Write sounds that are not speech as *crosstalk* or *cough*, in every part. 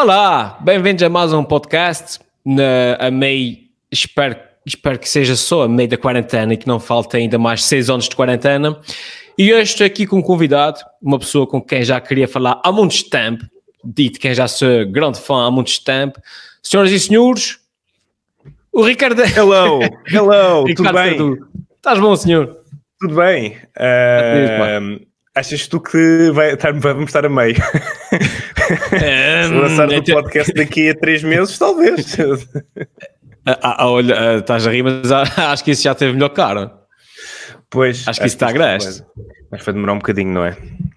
Olá, bem-vindos a mais um podcast na, a meio, espero, espero que seja só a meio da quarentena e que não falte ainda mais seis anos de quarentena. E hoje estou aqui com um convidado, uma pessoa com quem já queria falar há muito tempo, dito quem já sou grande fã há muito tempo. Senhoras e senhores, o Ricardo. Hello, hello, *laughs* tudo bem? Estás bom, senhor? Tudo bem. Uh, achas tu que vai estar, vamos estar a meio? *laughs* Se lançar o podcast daqui a três meses, talvez. Ah, ah, olha, ah, estás a rir, mas *laughs* acho que isso já teve melhor cara. Pois. Acho que isso está agreste. Mas vai demorar um bocadinho, não é?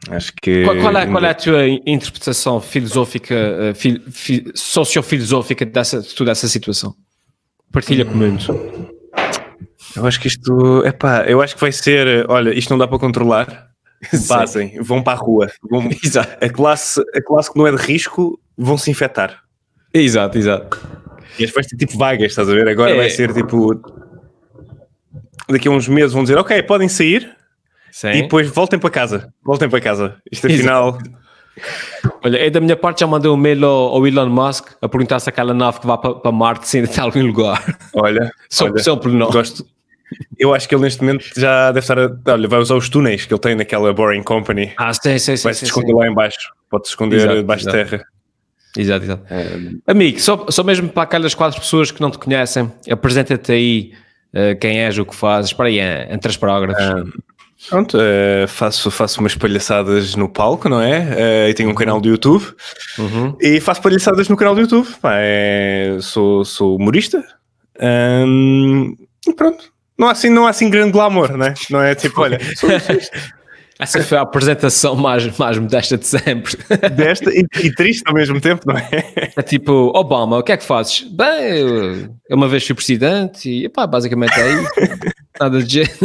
Acho que. Qual, qual, é, qual é, a tua interpretação filosófica, fil, fil, sociofilosófica dessa, de toda essa situação? Partilha comigo. Eu acho que isto. Epá, eu acho que vai ser. Olha, isto não dá para controlar. *laughs* Passem, vão para a rua. Vão, *laughs* a, classe, a classe que não é de risco vão se infectar. Exato, exato. E as ser tipo vagas, estás a ver? Agora é. vai ser tipo. Daqui a uns meses vão dizer, ok, podem sair Sim. e depois voltem para casa. Voltem para casa. Isto afinal. Olha, é da minha parte já mandei um mail ao, ao Elon Musk a perguntar se aquela nave que vai para, para Marte se ainda está em algum lugar. Olha, *laughs* só, olha, só por nós. Gosto, eu acho que ele neste momento já deve estar. A, olha, vai usar os túneis que ele tem naquela Boring Company. Ah, sim, sim, sim. Vai se esconder sim. lá embaixo. Pode se esconder exato, debaixo de terra. Exato, exato. É... Amigo, só, só mesmo para aquelas quatro pessoas que não te conhecem, apresenta-te aí uh, quem és, o que fazes. Para aí, em três parágrafos. Ah, pronto, uh, faço, faço umas palhaçadas no palco, não é? Uh, e tenho um canal do YouTube. Uhum. E faço palhaçadas no canal do YouTube. Pá, é, sou, sou humorista. Um, e pronto, não há assim, não há assim grande glamour, né? não é? Tipo, olha, *laughs* Essa foi a apresentação mais, mais modesta de sempre. *laughs* Desta e, e, triste ao mesmo tempo, não é? É tipo, Obama, o que é que fazes? Bem, eu uma vez fui presidente e pá, basicamente é isso. *laughs* Nada de jeito.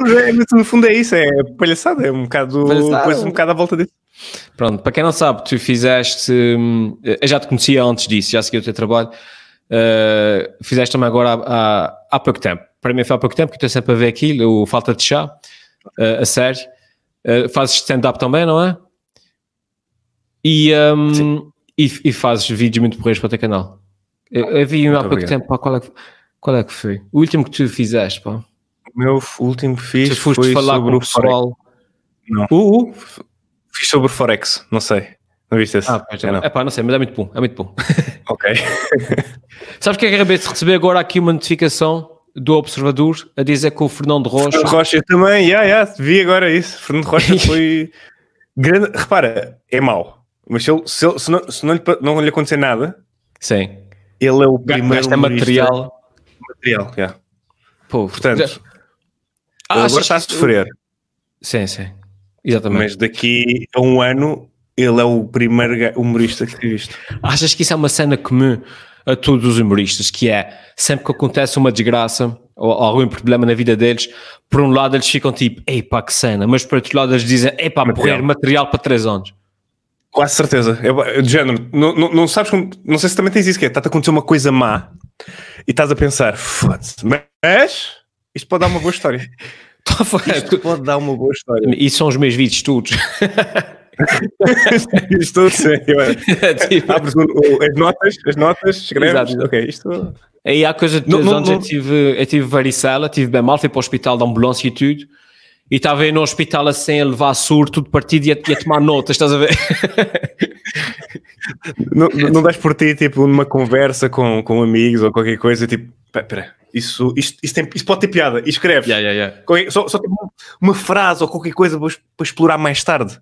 Mas, é, mas no fundo é isso, é palhaçada, é um bocado, depois um bocado à volta disso. Pronto, para quem não sabe, tu fizeste. Hum, eu já te conhecia antes disso, já segui o teu trabalho. Uh, fizeste também agora há, há, há pouco tempo para mim foi há pouco tempo que estou sempre a ver aquilo, o Falta de Chá, uh, a série. Uh, fazes stand-up também, não é? E, um, e, e, fazes vídeos muito porreiros para o teu canal. Eu, eu vi há pouco tempo, pá, qual, é que, qual é que foi? O último que tu fizeste, pá. O meu último que fiz tu foi falar sobre com o pessoal. Não. Uh, uh. Fiz sobre Forex, não sei. Não viste esse? Ah, é, não. É pá, não sei, mas é muito bom, é muito bom. *laughs* ok. *laughs* Sabes que acabei de receber agora aqui uma notificação do Observador a dizer que o Fernando Rocha. Fernando Rocha também, yeah, yeah, vi agora isso. Fernando Rocha *laughs* foi grande. Repara, é mau, mas se, ele, se, ele, se, não, se não, lhe, não lhe acontecer nada, sim, ele é o primeiro. Gasta material. Material, yeah. Pô, Portanto, já... ah, agora está a sofrer. Sim, sim, exatamente. Mas daqui a um ano ele é o primeiro humorista que visto. Achas que isso é uma cena comum a todos os humoristas, que é sempre que acontece uma desgraça ou algum problema na vida deles, por um lado eles ficam tipo, ei pá, que cena, mas por outro lado eles dizem, ei pá, morrer material para 3 anos. Quase certeza. É, de género, não, não, não sabes como, não sei se também tens isso, que é, está-te a acontecer uma coisa má e estás a pensar, foda-se, mas isto pode dar uma boa história. *laughs* isto pode dar uma boa história. Isso são os meus vídeos todos. *laughs* *laughs* isto sim, é, *laughs* tipo... abres o, o, as notas, as notas, escreves, Exato. ok, isto... Aí há coisa de dois não, anos não, eu tive, eu tive varicela, tive bem mal, fui para o hospital de ambulância e tudo, e estava aí no hospital assim a levar surto, tudo partido e a, e a tomar notas, estás a ver? *laughs* não, não das por ti, tipo, numa conversa com, com amigos ou qualquer coisa, tipo, espera, isso, isto, tem, isso pode ter piada, e escreves. Yeah, yeah, yeah. Só, só uma frase ou qualquer coisa para, para explorar mais tarde.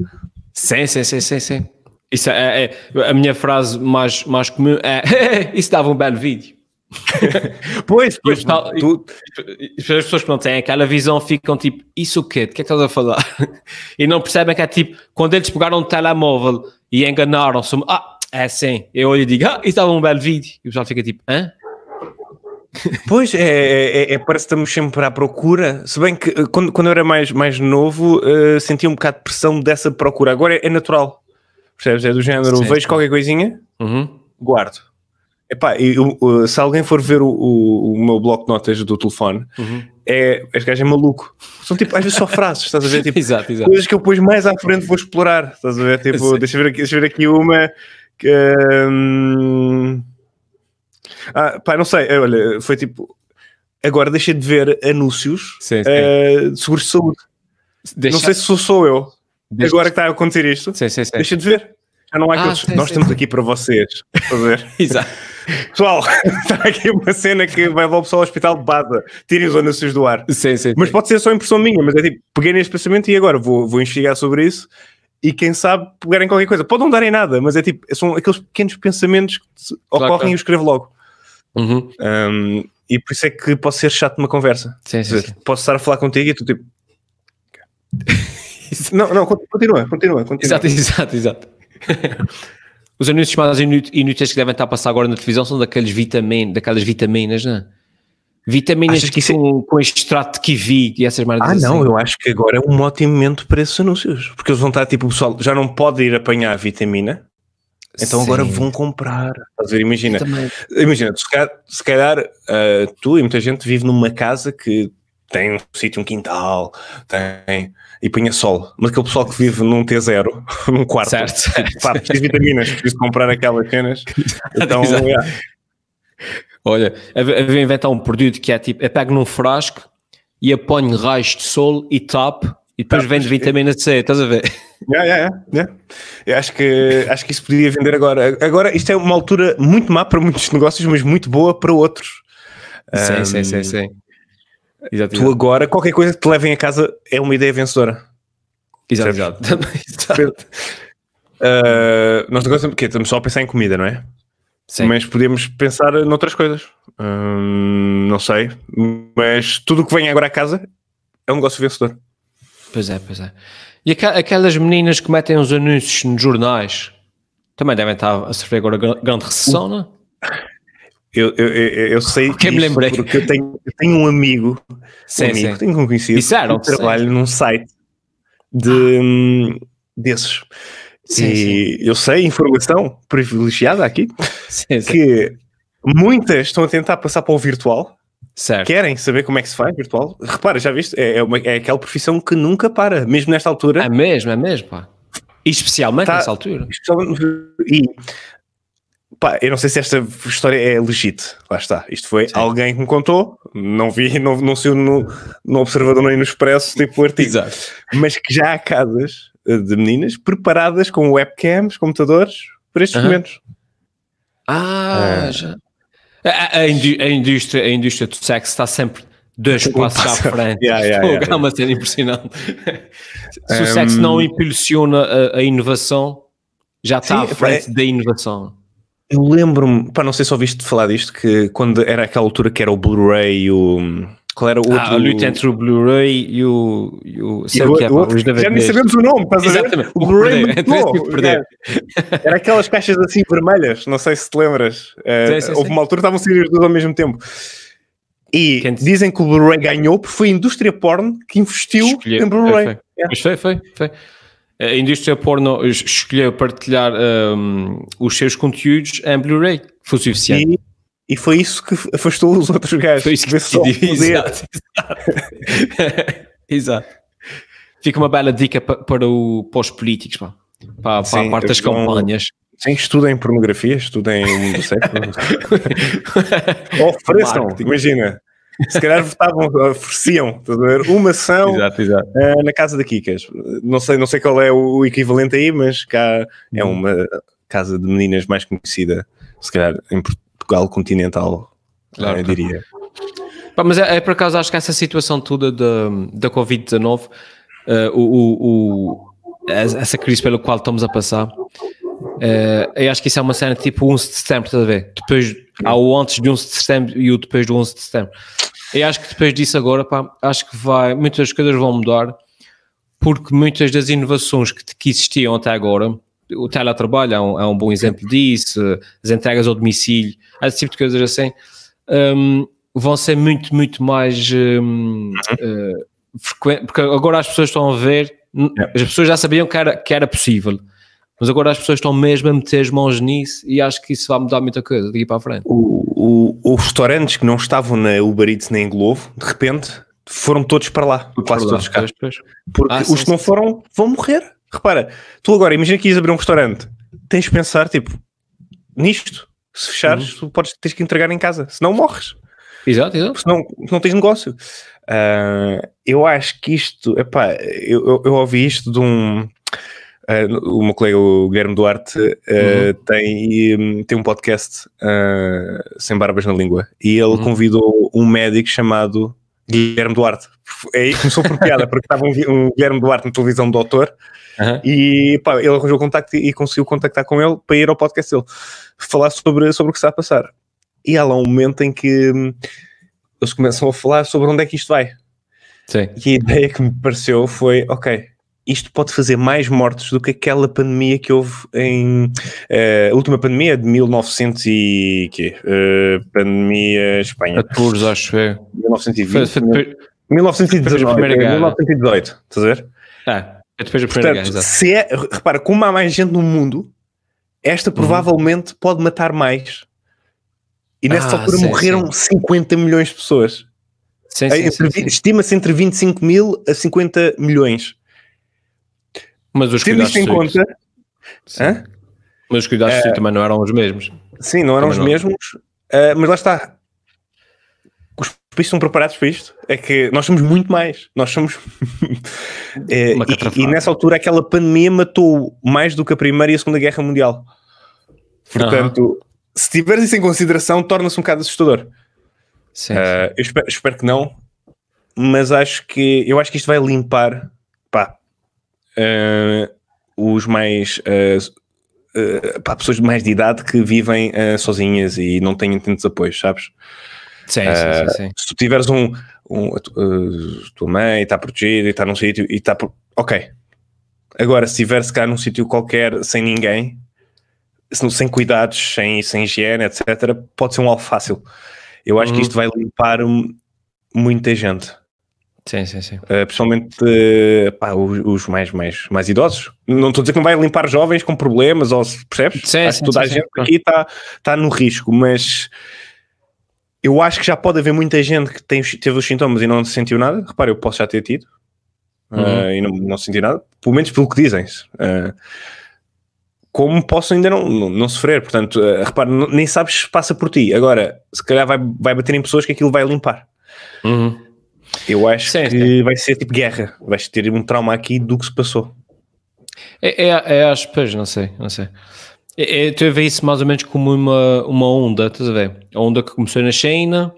Sim, sim, sim, sim, sim. Isso é, é, a minha frase mais, mais comum é *laughs* isso dava um belo vídeo. *laughs* pois, pois tal, tu... as pessoas que não têm aquela visão ficam tipo, isso o quê? De que é que estás a falar? *laughs* e não percebem que é tipo, quando eles pegaram o telemóvel e enganaram-se, ah, é sim, eu olho e digo, ah, isso dava um belo vídeo. E o pessoal fica tipo, hã? Pois, é, é, é, parece que estamos sempre à procura. Se bem que eh, quando, quando eu era mais, mais novo, uh, sentia um bocado de pressão dessa procura. Agora é, é natural. Percebes? É do género, sim, vejo qualquer coisinha, uhum. guardo. Epá, eu, eu, se alguém for ver o, o, o meu bloco de notas do telefone, uhum. é, este gajo é maluco. São tipo, às vezes só frases, estás a ver? *laughs* Tipo, exato, exato. Coisas que eu depois mais à frente vou explorar, estás a ver? Tipo, deixa eu ver, aqui, deixa ver aqui uma Um... Ah, pá, não sei, olha, foi tipo. Agora deixei de ver anúncios sim, sim. Uh, de seguros de saúde. Deixa... Não sei se sou, sou eu. Deixa... Agora que está a acontecer isto, sim, sim, sim. deixa de ver. Já não há ah, aqueles. Sim, Nós estamos aqui para vocês. Ver. *laughs* Exato. Pessoal, *laughs* está aqui uma cena que vai levar o pessoal ao hospital de base. Tirem os anúncios do ar. Sim, sim, mas pode ser só impressão minha, mas é tipo, peguei neste pensamento e agora vou, vou investigar sobre isso e quem sabe pegarem qualquer coisa. Pode não darem nada, mas é tipo, são aqueles pequenos pensamentos que claro, ocorrem claro. e eu escrevo logo. Uhum. Um, e por isso é que pode ser chato uma conversa. Sim, sim, sim. Posso estar a falar contigo e tu tipo. *laughs* não, não, continua, continua, continua. Exato, exato, exato. *laughs* Os anúncios mais inúteis que devem estar a passar agora na televisão são daqueles vitamin, daquelas vitaminas, não é? Vitaminas que com, é... com extrato de kiwi e essas merdas Ah, assim. não, eu acho que agora é um ótimo momento para esses anúncios. Porque eles vão estar tipo, o pessoal já não pode ir apanhar a vitamina, então Sim. agora vão comprar. Ver? Imagina, imagina se calhar, se calhar uh, tu e muita gente vive numa casa que tem um sítio, um quintal, tem e punha sol. Mas aquele pessoal que vive num T0, *laughs* num quarto, certo, certo. Pá, preciso de vitaminas, preciso comprar aquelas cenas. *laughs* Então. Olha, havia inventar um produto que é tipo, eu pego num frasco e aponho raios de sol e tap e depois tá, vende vitamina C, estás a ver? Yeah, yeah, yeah. Eu acho que, acho que isso podia vender agora. Agora, isto é uma altura muito má para muitos negócios, mas muito boa para outros. Sim, um, sim, sim, sim. Exato, tu agora, qualquer coisa que te levem a casa é uma ideia vencedora. Exato, exato. *laughs* Uh, nós agora estamos só a pensar em comida, não é? Sim. Mas podemos pensar noutras coisas. Hum, não sei. Mas tudo o que vem agora à casa é um negócio vencedor. Pois é, pois é. E aquelas meninas que metem os anúncios nos jornais também devem estar a sofrer agora grande recessão, não é? Eu, eu, eu, eu sei que me lembrei. porque eu tenho, eu tenho um amigo, sim, um amigo, sim. tenho um conhecido Disseram, que trabalha num site de, desses. Sim, e sim. eu sei, informação privilegiada aqui, sim, que muitas estão a tentar passar para o virtual. Certo. Querem saber como é que se faz virtual. Repara, já viste? É, é, uma, é aquela profissão que nunca para, mesmo nesta altura. É mesmo, é mesmo, pá. E especialmente tá, nessa altura. E pá, eu não sei se esta história é legit. Lá está. Isto foi Sim. alguém que me contou. Não vi, não, não saiu no, no Observador nem no Expresso, tipo o artigo. Exato. Mas que já há casas de meninas preparadas com webcams, computadores, para estes uh -huh. momentos. Ah, é. já. A, a, indústria, a indústria do sexo está sempre dois passos à frente. Yeah, yeah, *laughs* yeah, é uma cena impressionante. Se um, o sexo não impulsiona a, a, inovação, já está sim, à frente é, da inovação. Eu lembro-me, para não sei se ouviste falar disto, que quando era aquela altura que era o Blu-ray e o qual era o outro? Ah, a luta entre o Blu-ray e o. E o sei o que é, pá, os Já nem sabemos o nome, estás Exatamente. O Blu-ray é *laughs* perder. Era aquelas caixas assim vermelhas, não sei se te lembras. Uh, sim, sim, houve sim. uma altura estavam a sair as duas ao mesmo tempo. E Quem dizem que o Blu-ray ganhou porque foi a indústria porno que investiu Escolheu. em Blu-ray. Foi, é. foi, foi, foi. A indústria porno escolheu partilhar um, os seus conteúdos em Blu-ray. Foi suficiente. E foi isso que afastou os outros gajos. Foi isso que só exato, exato. *laughs* exato. Fica uma bela dica para, para, o, para os políticos, pá. para, Sim, para a parte das campanhas. Sim, estudem pornografia, estudem o mundo sexo. *laughs* Ofereçam, imagina. Se calhar votavam, ofereciam, uma ação exato, exato. Uh, na casa da Kikas. Não sei, não sei qual é o equivalente aí, mas cá é hum. uma casa de meninas mais conhecida, se calhar em Portugal continental, claro, eu diria. Pá, mas é, é, por acaso, acho que essa situação toda da, da Covid-19, uh, o, o, o, essa crise pela qual estamos a passar, uh, eu acho que isso é uma cena tipo 11 de setembro, estás a ver? Depois, há o antes de 11 de setembro e o depois do 11 de setembro. Eu acho que depois disso agora, pá, acho que vai, muitas coisas vão mudar, porque muitas das inovações que, que existiam até agora, o teletrabalho é um, é um bom exemplo disso, as entregas ao domicílio, esse tipo de coisas assim, um, vão ser muito, muito mais um, uh, frequentes, porque agora as pessoas estão a ver, as pessoas já sabiam que era, que era possível, mas agora as pessoas estão mesmo a meter as mãos nisso e acho que isso vai mudar muita coisa daqui para a frente. O, o, os restaurantes que não estavam na Uber Eats nem em Globo, de repente foram todos para lá, quase todos cá. Porque ah, os sim, que não foram vão morrer. Repara, tu agora imagina que ias abrir um restaurante, tens de pensar tipo, nisto. Se fechares, uhum. tu podes ter que entregar em casa, senão morres. Exato, exato. Senão não tens negócio. Uh, eu acho que isto, epá, eu, eu, eu ouvi isto de um. Uh, o meu colega o Guilherme Duarte uh, uhum. tem, tem um podcast sem barbas na língua e ele uhum. convidou um médico chamado Guilherme Duarte. Aí começou por piada, porque estava um, um, Guilherme Duarte na televisão do doutor uhum. e pá, ele arranjou contacto e, conseguiu contactar com ele para ir ao podcast dele falar sobre, sobre o que está a passar. E há lá um momento em que hum, eles começam a falar sobre onde é que isto vai. Sim. E a ideia que me pareceu foi: ok, isto pode fazer mais mortes do que aquela pandemia que houve em uh, a última pandemia de 1900 e quê? Uh, pandemia Espanha. 14, acho que é. 1920. Foi, foi depois, 1919, 1918, estás a ver? Ah, é depois da primeira Portanto, guerra, se é, repara, como há mais gente no mundo, esta uhum. provavelmente uhum. pode matar mais e nessa ah, altura sim, morreram sim. 50 milhões de pessoas. Estima-se entre 25 mil a 50 milhões. Mas os Tendo isto em conta. Mas os cuidados uh, também não eram os mesmos. Sim, não eram também os não. mesmos. Uh, mas lá está. Países estão preparados para isto. É que nós somos muito mais. Nós somos. *laughs* é, e, e, nessa altura aquela pandemia matou mais do que a Primeira e a Segunda Guerra Mundial. Portanto, uh se tiveres isso em consideração, torna-se um bocado assustador. Sim, uh, eu espero, espero, que não, mas acho que eu acho que isto vai limpar pá, uh, os mais uh, pá, pessoas de mais de idade que vivem sozinhas e não têm tantos apoios, sabes? Sim, sim, sim, Se tu tiveres um, um a tua mãe está protegida e está num sítio e está ok. Agora, se estiver-se cá num sítio qualquer sem ninguém, sem cuidados, sem, sem higiene, etc., pode ser um alvo fácil. Eu acho uhum. que isto vai limpar muita gente. Sim, sim, sim. Uh, principalmente uh, pá, os, os, mais, mais, mais idosos. Não estou a dizer que não vai limpar jovens com problemas, ou percebes? Sim, acho sim, que toda sim, a gente sim. aqui está tá no risco, mas eu acho que já pode haver muita gente que tem, teve os sintomas e não sentiu nada. Repara, eu posso já ter tido uhum. uh, e não, não senti nada, pelo menos pelo que dizem. Uh, como posso ainda não, não, não sofrer. Portanto, uh, repare, nem sabes se passa por ti. Agora, se calhar vai, vai bater em pessoas que aquilo vai limpar. Uhum. Eu acho sim, que sim. vai ser tipo guerra. Vais ter um trauma aqui do que se passou. É, é, é pois, não sei, não sei. É, é, tu a ver isso mais ou menos como uma, uma onda, estás a ver? A onda que começou na China,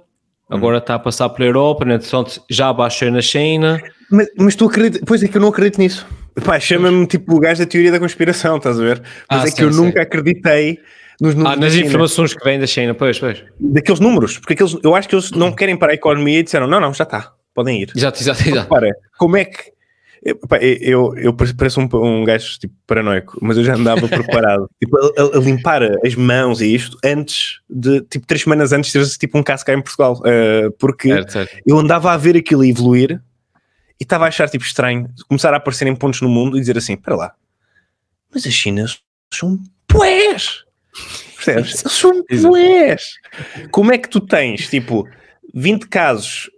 agora está a passar pela Europa, né? já baixou na China. Mas, mas tu acreditas, pois é que eu não acredito nisso. Pá, chama-me tipo o gajo da teoria da conspiração, estás a ver? Mas ah, é sim, que eu sim. nunca acreditei nos números. Ah, nas informações que vêm da China, pois, pois. Daqueles números, porque aqueles, eu acho que eles não querem para a economia e disseram: não, não, já está, podem ir. Exato, exato, exato. Para, como é que. Eu, eu, eu pareço um, um gajo tipo, paranoico, mas eu já andava *laughs* preparado tipo, a, a, limpar as mãos e isto antes de, tipo, três semanas antes de ter tipo um caso cá em Portugal, uh, porque certo, certo. eu andava a ver aquilo evoluir e estava a achar tipo estranho começar a aparecer em pontos no mundo e dizer assim: para lá, mas as Chinas são poés. Percebes? Eles são poés. Como é que tu tens tipo 20 casos,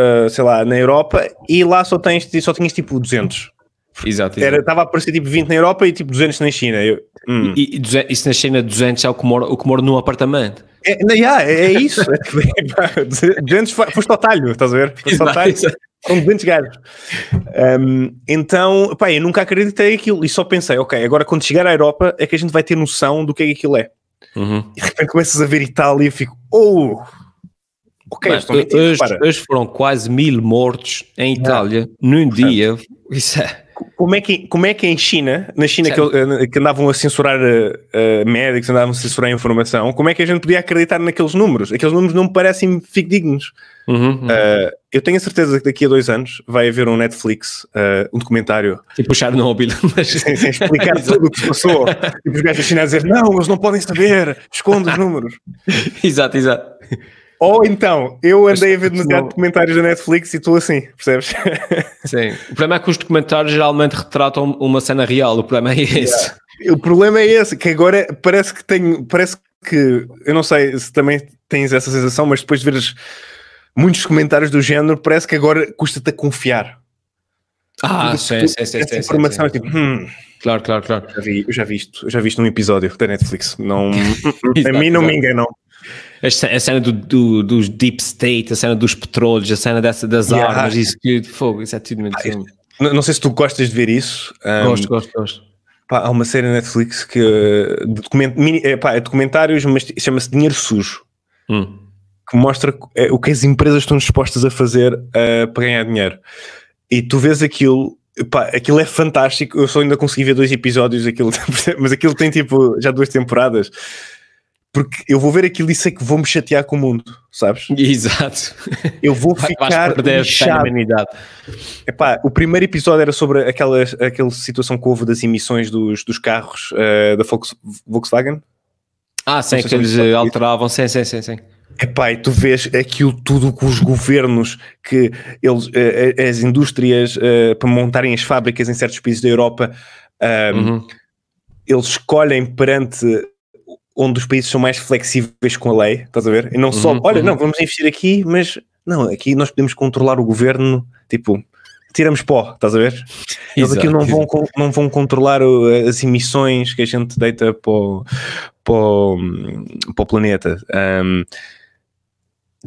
uh, sei lá, na Europa e lá só, tens, só tinhas tipo 200? Exato, exato. Estava a aparecer tipo 20 na Europa e tipo 200 na China. Eu, hum. e, e isso na China, 200 é o que mora, o que mora num apartamento. É, não, yeah, é, é isso. *laughs* 200 foste ao talho, estás a ver? Foste ao *laughs* talho. São 200 gajos. Um, então, pá, eu nunca acreditei aquilo e só pensei, ok, agora quando chegar à Europa é que a gente vai ter noção do que é que aquilo é. Uhum. E de repente começas a ver Itália e fico, oh, ok, Mas, hoje, hoje, foram quase mil mortos em Itália num dia. *laughs* Isso é como é que, como é que em China, na China que, eh, que, andavam a censurar uh, médicos, andavam a censurar a informação, como é que a gente podia acreditar naqueles números? Aqueles números não me parecem fidedignos. Uhum, uhum. Uh, eu tenho a certeza que daqui a dois anos vai haver um Netflix, uh, um documentário. Tipo Chernobyl. *laughs* Mas... Sem, sem explicar *laughs* tudo o que se passou. E os gajos da China a dizer, não, eles não podem saber, esconde os números. exato, exato. Ou então, eu andei a ver demasiado documentários da Netflix e estou assim, percebes? *laughs* Sim. O problema é que os documentários geralmente retratam uma cena real, o problema é esse. Yeah. O problema é esse, que agora parece que tenho, parece que, eu não sei se também tens essa sensação, mas depois de veres muitos comentários do género, parece que agora custa-te a confiar. Ah, sim, sim, sim, essa informação é tipo, hum, Claro, claro, claro. Já vi, já vi isto, já vi isto num episódio da Netflix. Não, *laughs* a mim não me enganam. A cena do, do, dos deep state, a cena dos petróleos, a cena dessa, das yeah. armas, isso que fogo, isso é tudo. Ah, não, não sei se tu gostas de ver isso. Um, gosto, gosto, gosto. Pá, há uma série na Netflix que de document, mini, é, pá, é documentários, mas chama-se Dinheiro Sujo. Hum. Que mostra é, o que as empresas estão dispostas a fazer uh, para ganhar dinheiro. E tu vês aquilo Pá, aquilo é fantástico. Eu só ainda consegui ver dois episódios, aquilo, *laughs* mas aquilo tem tipo já duas temporadas. Porque eu vou ver aquilo e sei que vou me chatear com o mundo, sabes? *laughs* Exato. Eu vou ficar lixado. Epá, o primeiro episódio era sobre aquela, aquela situação que houve das emissões dos, dos carros uh, da Volkswagen. Ah, sim, que eles alteravam, sim, sim, sim, sim. Epá, e tu vês aquilo tudo com os governos, que eles, eh, eh, as indústrias, uh, para montarem as fábricas em certos países da Europa, um, uhum. eles escolhem perante onde os países são mais flexíveis com a lei, estás a ver? E não só, uhum, olha, uhum. não, vamos investir aqui, mas não, aqui nós podemos controlar o governo, tipo, tiramos pó, estás a ver? Eles aqui não vão, não vão controlar as emissões que a gente deita para o, para o, para o planeta. Um,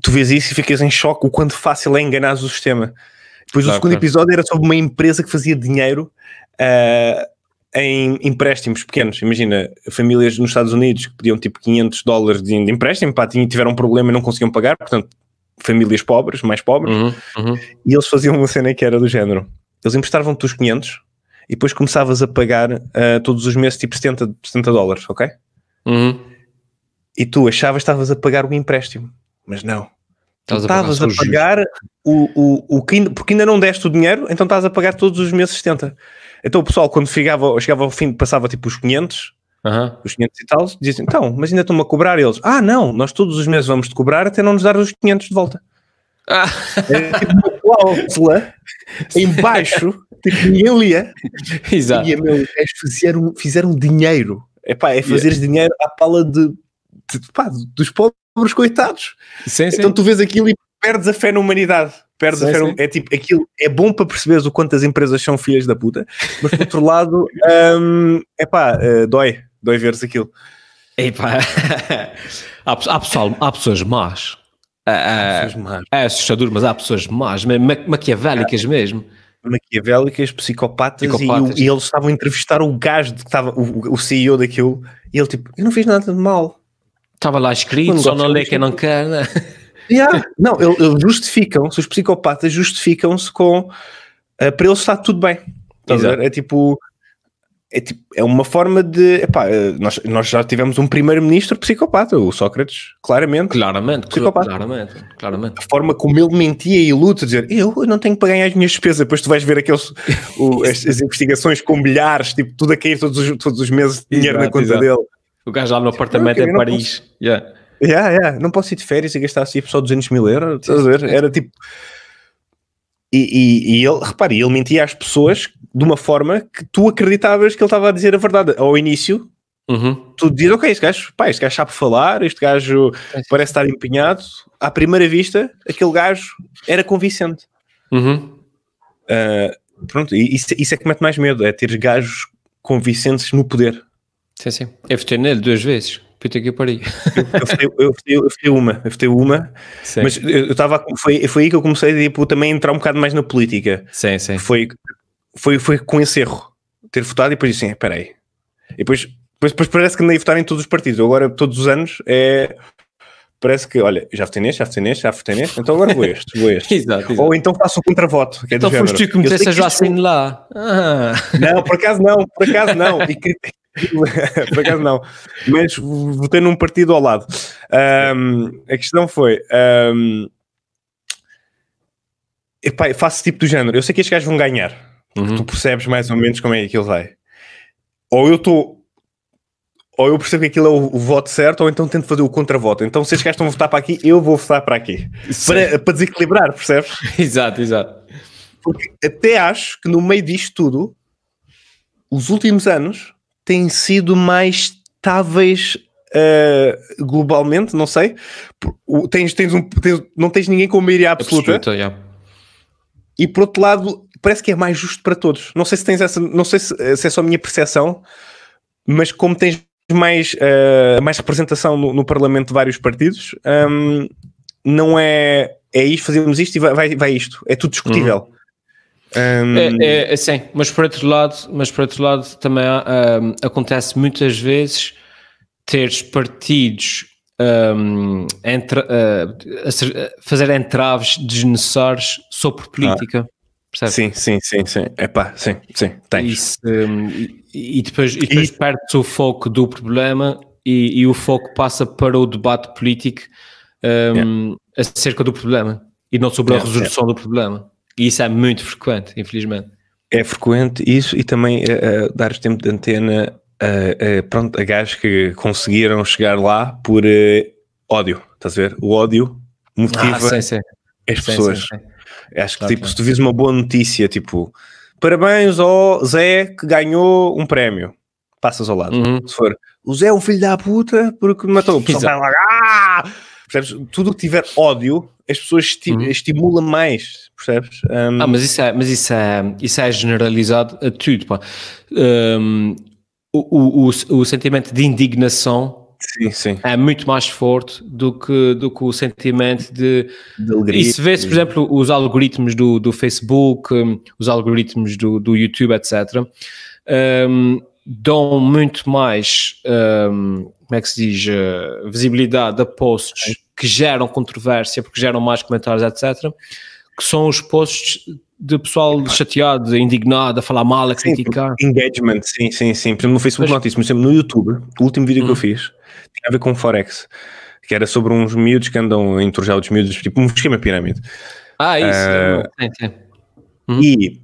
tu vês isso e ficas em choque o quanto fácil é enganar o sistema. Depois claro, o segundo claro. episódio era sobre uma empresa que fazia dinheiro uh, em empréstimos pequenos. Imagina, famílias nos Estados Unidos que pediam tipo 500 dólares de, empréstimo, pá, tiveram um problema e não conseguiam pagar, portanto, famílias pobres, mais pobres, uhum, uhum. e eles faziam uma cena que era do género. Eles emprestavam-te os 500 e depois começavas a pagar uh, todos os meses tipo 70, 70 dólares, ok? Uhum. E tu achavas que estavas a pagar o empréstimo mas não. Estavas a, a pagar o, o, o que ainda, porque ainda não deste o dinheiro, então estás a pagar todos os meses 70. Então o pessoal, quando chegava, chegava ao fim, passava tipo os 500, uhum. os 500 e tal, diziam então, mas ainda estão-me a cobrar eles. Ah, não, nós todos os meses vamos te cobrar até não nos dar os 500 de volta. Ah. É tipo uma cláusula em baixo, tipo ninguém lia. Exato. E meu, fizeram, fizeram dinheiro. Epá, é fazer yeah. dinheiro à pala de, de pá, dos pobres pobres coitados. Sim, então tu vês aquilo e perdes a fé na humanidade. Perdes sim, a é tipo, aquilo é bom para perceberes o quanto as empresas são filhas da puta, mas por outro lado, *laughs* um, epá, uh, dói, dói ver-se aquilo. Epá. *laughs* há, há, pessoal, há pessoas más. É, é assustador, mas há pessoas más, ma maquiavélicas é. mesmo maquiavélicas, psicopatas, psicopatas. E, e, eles estavam a entrevistar o gajo que estava, o, o CEO daquilo, e ele tipo, eu não fiz nada de mal. Estava lá escrito, só não lê quem não quer, né? *laughs* Yeah. *laughs* Não, eles justificam-se, os psicopatas justificam-se com uh, para eles está tudo bem. É tipo, é tipo, é uma forma de. Epá, eh, nós, nós já tivemos um primeiro-ministro psicopata, o Sócrates, claramente. Claramente, psicopata. claramente, claramente. A forma como ele mentia e luta, dizer eu não tenho que pagar as minhas despesas, depois tu vais ver aqueles, o, *laughs* as, as, investigações com milhares, tipo, tudo a cair todos os, todos os meses de dinheiro exato, na conta exato. dele. O gajo lá no apartamento em Paris. Yeah. Yeah, yeah. Não posso ir de férias e gastar assim só 200 mil euros. Estás a ver? Era tipo. E, e, e, ele, repare, ele mentia às pessoas de uma forma que tu acreditavas que ele estava a dizer a verdade. Ao início, uhum. tu dizes, ok, este gajo, pá, este gajo sabe falar, este gajo parece estar empenhado. À primeira vista, aquele gajo era convincente. Uhum. Uh, pronto, e isso, isso é que mete mais medo, é ter gajos convincentes no poder. Sim, sim. Eu votei nele duas vezes. Puta que pariu. Eu eu votei uma, eu votei uma, sim. mas eu estava, foi, foi aí que eu comecei tipo, também a entrar um bocado mais na política. Sim, sim. Foi, foi, foi com esse erro, ter votado e depois disse assim, espera aí. E depois, depois, depois parece que andei a votar em todos os partidos. Agora, todos os anos, é parece que, olha, já votei neste, já votei neste, já votei neste, então agora vou este, vou este. *laughs* exato, exato. Ou então faço o contravoto. Que é então foste tu que meteste a Joacine lá. Ah. Não, por acaso não, por acaso não. *laughs* E, *laughs* Por acaso não. Mas votei num partido ao lado. Um, a questão foi. Um, epá, faço tipo do género. Eu sei que estes gajos vão ganhar. Uhum. Tu percebes mais ou menos como é que aquilo vai. Ou eu estou. Ou eu percebo que aquilo é o, o, voto certo, ou então tento fazer o contravoto. Então, se estes gajos estão a votar para aqui, eu vou votar para aqui. Para, para desequilibrar, percebes? *laughs* exato, exato. Porque até acho que no meio disto tudo, os últimos anos, têm sido mais estáveis uh, globalmente, não sei. Tens, tens um, tens, não tens ninguém com maioria absoluta. absoluta yeah. E por outro lado, parece que é mais justo para todos. Não sei se tens essa, não sei se, se é só a minha percepção, mas como tens mais, uh, mais representação no, no, Parlamento de vários partidos, um, não é, é isto, fazemos isto e vai, vai, vai isto. É tudo discutível. Uhum. Um... É, é, é, sim, mas por outro lado, mas por outro lado também um, acontece muitas vezes teres partidos um, entre, uh, fazer entraves desnecessários sobre política. Ah. Sim, sim, sim, sim. Epá, sim, sim, tens. Isso, e, depois, e depois e... perde-se o foco do problema e, e, o foco passa para o debate político um, yeah. acerca do problema e não sobre a resolução do problema. E isso é muito frequente, infelizmente. É frequente isso e também uh, dar tempo de antena uh, uh, pronto, a gajos que conseguiram chegar lá por ódio, estás a ver? O ódio motiva ah, sim, sim. as sim, pessoas. Acho que claro, tipo, claro. se tu vis uma boa notícia, tipo, parabéns ao Zé que ganhou um prémio, passas ao lado. Uhum. Se for, o Zé é um filho da puta porque me matou, o pessoal vai lá, ah! percebes? Tudo que tiver ódio, as pessoas esti uhum. estimulam mais, percebes? Um... Ah, mas isso é, mas isso é, isso é generalizado a tudo, pá. Um, o, o, o, sentimento de indignação sim, sim. é muito mais forte do que, do que o sentimento de, de alegria. E se vê-se, por exemplo, os algoritmos do, do Facebook, um, os algoritmos do, do YouTube, etc., um, dão muito mais, um, como é que se diz, uh, visibilidade a posts que geram controvérsia, porque geram mais comentários, etc., que são os posts de pessoal chateado, indignado, a falar mal, a criticar. Sim, engagement, sim, sim, sim. Por exemplo, no Facebook mas, mas no YouTube, o último vídeo hum. que eu hum. fiz tinha a ver com Forex, que era sobre uns miúdos que andam a enturjar outros miúdos, tipo um esquema pirâmide. Ah, isso. Uh, sim, sim. Hum. E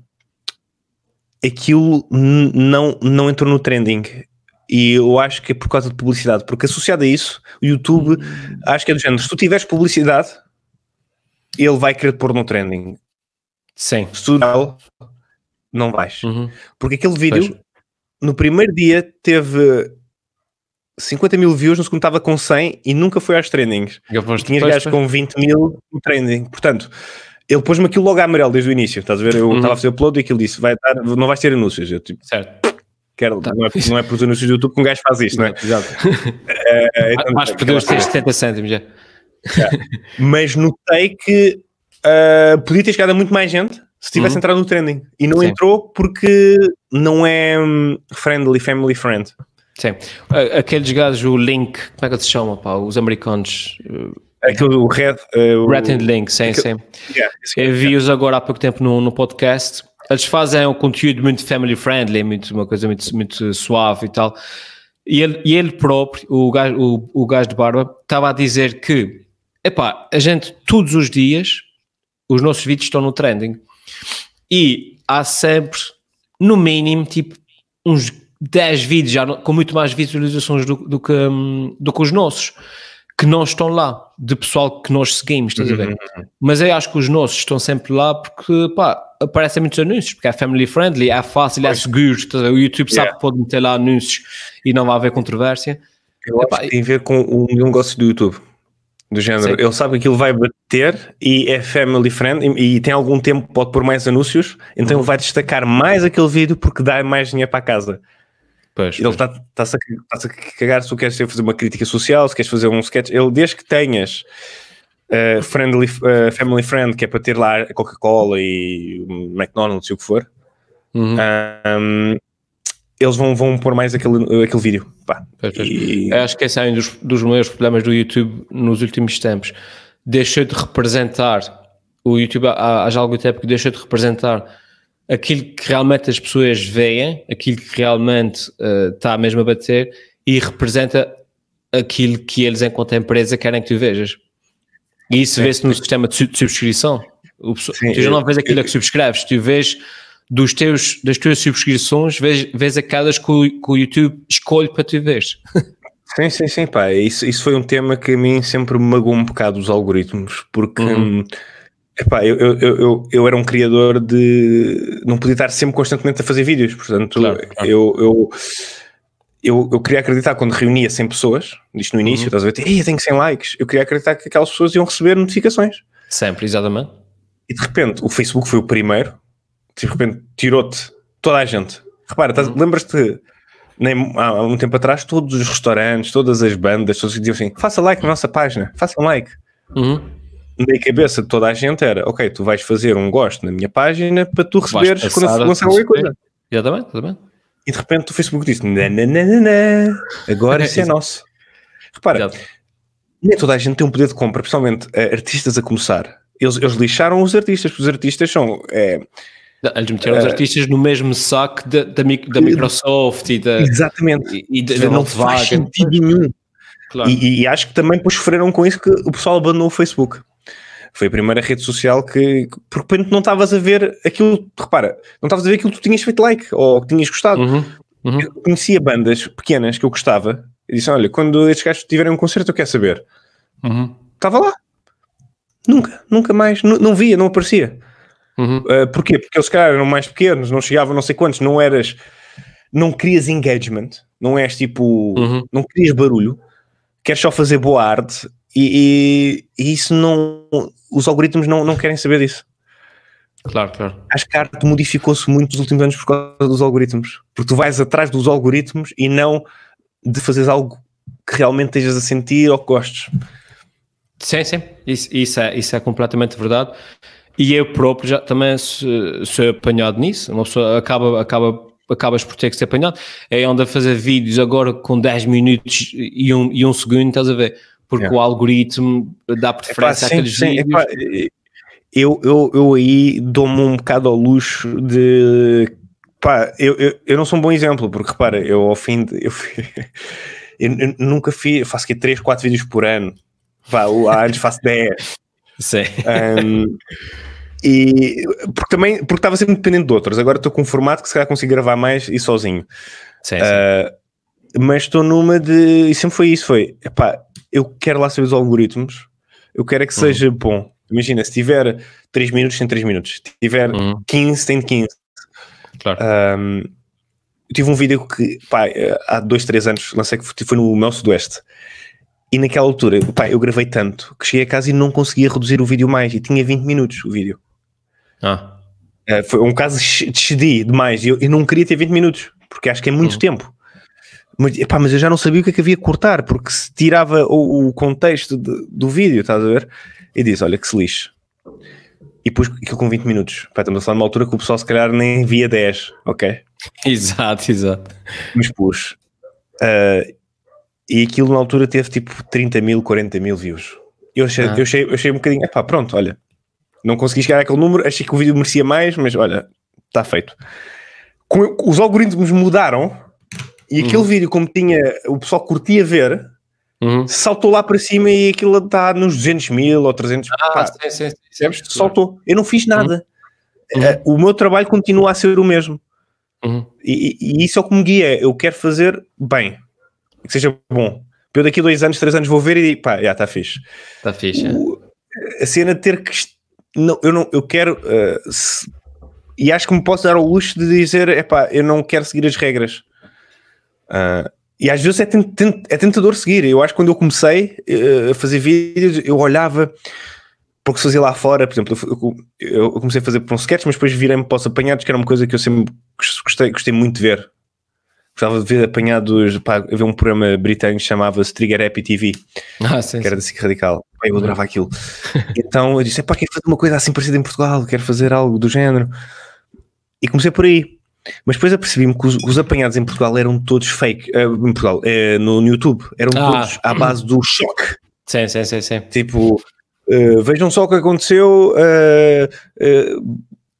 aquilo não, não entrou no trending. E eu acho que é por causa de publicidade, porque associado a isso, o YouTube, hum. acho que é do género, se tu tiveres publicidade, ele vai querer pôr no trending. Sim. Se tu não, não vais. Uhum. Porque aquele vídeo, pois. no primeiro dia, teve 50 mil views, no segundo estava com 100 e nunca foi aos trendings. Tinha gajos com 20 mil no trending. Portanto, ele pôs-me aquilo logo a amarelo desde o início. Estás a ver? Eu uhum. estava a fazer upload e aquilo disse: vai dar, não vais ter anúncios. Eu tipo, certo. Quero, tá. não, é, não é por os anúncios do YouTube que um gajo faz isto, não é? Exato. é, *laughs* então, Vais perder os 70 cêntimos já. Mas notei que uh, podia ter chegado a muito mais gente se tivesse uhum. entrado no trending. E não Sim. entrou porque não é hum, friendly, family friend. Sim. Aqueles gajos, o Link, como é que se chama, pá? Os americanos. Aquele, o Red. Uh, Red and Link, sim, sim. Yeah, Eu vi-os agora há pouco tempo no, no podcast. Eles fazem um conteúdo muito family friendly, muito, uma coisa muito, muito suave e tal. E ele, e ele próprio, o gajo, o, o gajo de barba, estava a dizer que, epá, a gente todos os dias, os nossos vídeos estão no trending. E há sempre, no mínimo, tipo, uns 10 vídeos já com muito mais visualizações do, do, que, hum, do que os nossos, que não estão lá, de pessoal que nós seguimos, estás a ver? Uhum. Mas eu acho que os nossos estão sempre lá porque, pá, aparecem muitos anúncios, porque é family friendly, é fácil, é seguro, o YouTube sabe yeah. que pode meter lá anúncios e não vai haver controvérsia. Eu Epá, acho que tem a ver com o negócio do YouTube. Do género, Sim. ele sabe que aquilo vai bater e é family friend e, e tem algum tempo, pode pôr mais anúncios, então uhum. ele vai destacar mais aquele vídeo porque dá mais dinheiro para a casa. Pois, ele está-se tá a, tá a cagar se tu queres fazer uma crítica social, se queres fazer um sketch. Ele, desde que tenhas uh, friendly, uh, family friend, que é para ter lá Coca-Cola e McDonald's e o que for, uhum. um, eles vão, vão pôr mais aquele, aquele vídeo. Pá. Pois, pois. E... Acho que esse é um dos, dos maiores problemas do YouTube nos últimos tempos. Deixou de representar, o YouTube há, há já algum tempo que deixou de representar aquilo que realmente as pessoas veem, aquilo que realmente uh, está mesmo a bater e representa aquilo que eles, enquanto empresa, querem que tu vejas. E isso vê-se no sistema de subscrição. O, Sim, tu já não vês aquilo que subscreves, tu vês dos teus, das tuas subscrições, vês, vês aquelas que o, que o YouTube escolhe para tu ver. Sim, sim, sim, pá. Isso, isso foi um tema que a mim sempre me magoou um bocado os algoritmos, porque uhum. Epá, eu, eu, eu, eu era um criador de. não podia estar sempre constantemente a fazer vídeos, portanto, claro, claro. Eu, eu, eu, eu queria acreditar quando reunia 100 pessoas, isto no início, uhum. estás a ver, Ei, tenho 100 likes, eu queria acreditar que aquelas pessoas iam receber notificações. Sempre, exatamente. E de repente, o Facebook foi o primeiro de repente tirou-te toda a gente. Repara, uhum. lembras-te nem, há um tempo atrás, todos os restaurantes, todas as bandas, todos diziam assim: faça like na nossa página, faça um like. Uhum. Na cabeça de toda a gente era: ok, tu vais fazer um gosto na minha página para tu receberes quando lançar qualquer coisa. Exatamente, exatamente. E de repente o Facebook disse: nananana, agora isso é nosso. Repara, Exato. nem toda a gente tem um poder de compra, principalmente uh, artistas a começar. Eles, eles lixaram os artistas, porque os artistas são. É, eles meteram uh, os artistas no mesmo saco da, da, da Microsoft e da. Exatamente. E, e da, não faz sentido nenhum. Claro. E, e, acho que também depois sofreram com isso que o pessoal abandonou o Facebook. Foi a primeira rede social que, que por repente não estavas a ver aquilo, repara, não estavas a ver aquilo que tu tinhas feito like ou que tinhas gostado. Uhum, uhum. Eu conhecia bandas pequenas que eu gostava e disse: Olha, quando estes gajos tiverem um concerto, eu quero saber. Uhum. Estava lá. Nunca, nunca mais, não, não via, não aparecia. Uhum. Uh, porquê? Porque eles, se calhar, eram mais pequenos, não chegavam não sei quantos, não eras, não querias engagement, não és tipo, uhum. não querias barulho, queres só fazer boa arte e, e, e, isso não, os algoritmos não, não querem saber disso. Claro, claro. Acho que a arte modificou-se muito nos últimos anos por causa dos algoritmos, porque tu vais atrás dos algoritmos e não de fazeres algo que realmente estejas a sentir ou que gostes. Sim, sim, isso, isso, é, isso é completamente verdade. E eu próprio já também sou apanhado nisso. Uma pessoa acaba, acaba, acabas por ter que ser apanhado. É onde a fazer vídeos agora com 10 minutos e um, e um segundo, estás a ver? Porque é. o algoritmo dá preferência epá, àqueles sim, vídeos. Eu, eu, eu aí dou-me um bocado ao luxo de. Pá, eu, eu, eu não sou um bom exemplo, porque repara, eu ao fim de. Eu, *laughs* eu, eu nunca fiz. Faço aqui 3, 4 vídeos por ano. Pá, há anos faço 10. *laughs* Sim. Um, e porque também porque estava sempre dependente de outros. Agora estou com um formato que se calhar consigo gravar mais e sozinho. Sim, sim. Uh, mas estou numa de. E sempre foi isso: foi epá, eu quero lá saber os algoritmos, eu quero é que uhum. seja bom. Imagina, se tiver 3 minutos, tem 3 minutos, se tiver uhum. 15, tem 15. Claro. Um, eu tive um vídeo que, pá, há 2, 3 anos lancei que foi no meu Sudoeste. E naquela altura, pá, eu gravei tanto que cheguei a casa e não conseguia reduzir o vídeo mais e tinha 20 minutos o vídeo. Ah. Uh, foi um caso excedi demais. Eu, eu não queria ter 20 minutos, porque acho que é muito uhum. tempo. Mas, epá, mas eu já não sabia o que é que havia que cortar, porque se tirava o, o contexto de, do vídeo, estás a ver? E disse: Olha, que se lixe. E pus aquilo com 20 minutos. Pá, estamos a falar numa altura que o pessoal se calhar nem via 10, ok? Exato, exato. Mas pus. Uh, e aquilo na altura teve tipo 30 mil, 40 mil views. Eu achei, ah. eu achei, eu achei um bocadinho, epá, pronto, olha, não consegui chegar àquele número, achei que o vídeo merecia mais, mas olha, está feito. Com, os algoritmos mudaram e aquele uhum. vídeo, como tinha, o pessoal curtia ver, uhum. saltou lá para cima e aquilo está nos 200 mil ou 300 ah, pá, sim, sim, sim. Saltou. Eu não fiz nada. Uhum. Uh, o meu trabalho continua a ser o mesmo. Uhum. E, e, isso é o que me guia. Eu quero fazer bem, que seja bom. Eu daqui a dois anos, três anos vou ver e pá, já está fixe. Está fixe. O, a cena de ter que. Não, eu, não, eu quero. Uh, se, e acho que me posso dar o luxo de dizer: é pá, eu não quero seguir as regras. Uh, e às vezes é, é tentador seguir. Eu acho que quando eu comecei uh, a fazer vídeos, eu olhava porque se fazia lá fora, por exemplo, eu, comecei a fazer por um sketch, mas depois virei-me para os apanhados, que era uma coisa que eu sempre gostei, gostei muito de ver. Gostava de ver apanhados, pá, havia um programa britânico que chamava-se Trigger Happy TV, ah, sim, que era da SIC Radical. Eu adorava aquilo. *laughs* então eu disse: pá, quero fazer uma coisa assim parecida em Portugal, quero fazer algo do género. E comecei por aí. Mas depois apercebi-me que os, os, apanhados em Portugal eram todos fake. Uh, em Portugal, uh, no, no, YouTube, eram ah. todos à base do choque. Sim, sim, sim. sim. Tipo, uh, vejam só o que aconteceu.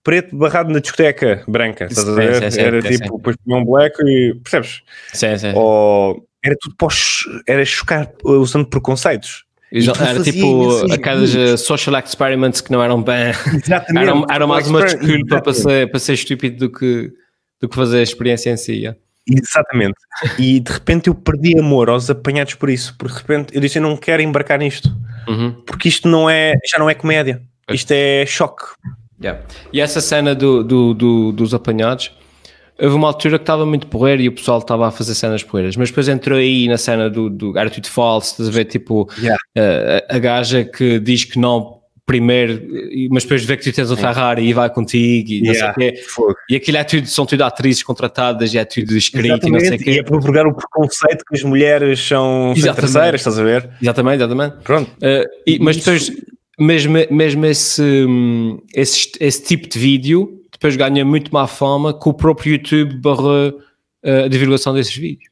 preto barrado na discoteca branca, estás a ver? Sim, sim, era sim, tipo, depois um black e percebes? Sim, sim. Ou era tudo pós, era chocar usando preconceitos. Era tipo aquelas social experiments que não eram bem. Exatamente. *laughs* eram, eram mais uma desculpa para ser, para ser estúpido do que do que fazer a experiência em si. Yeah. Exatamente. E de repente eu perdi amor aos apanhados por isso. Porque de repente eu disse: Eu não quero embarcar nisto. Uhum. Porque isto não é, já não é comédia. Isto é choque. Yeah. E essa cena do, do, do, dos apanhados, houve uma altura que estava muito porreiro e o pessoal estava a fazer cenas porreiras, mas depois entrou aí na cena do, do Attitude False, estás a ver, tipo, yeah. a, a gaja que diz que não primeiro, mas depois vê que tu tens um Ferrari e vai contigo e yeah, não sei o quê. E aquilo é tudo, são tudo atrizes contratadas e é tudo escrito exatamente, e não sei o quê. E é provocar o preconceito que as mulheres são terceiras, estás a ver? Exatamente, exatamente. Pronto. Uh, e, mas depois, mesmo, mesmo esse, esse, esse tipo de vídeo, depois ganha muito má fama com o próprio YouTube barra uh, a divulgação desses vídeos.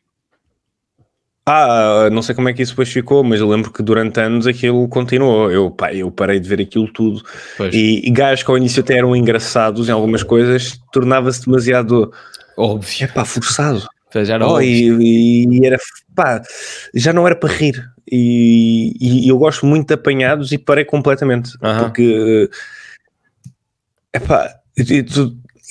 Ah, não sei como é que isso depois ficou, mas eu lembro que durante anos aquilo continuou. Eu, pá, eu parei de ver aquilo tudo. E, e gajos que ao início até eram engraçados em algumas coisas, tornava-se demasiado óbvio. É pá, forçado. Já era oh, e, e, era pá, já não era para rir. E, e, eu gosto muito de apanhados e parei completamente. Uh -huh. Porque é pá, e,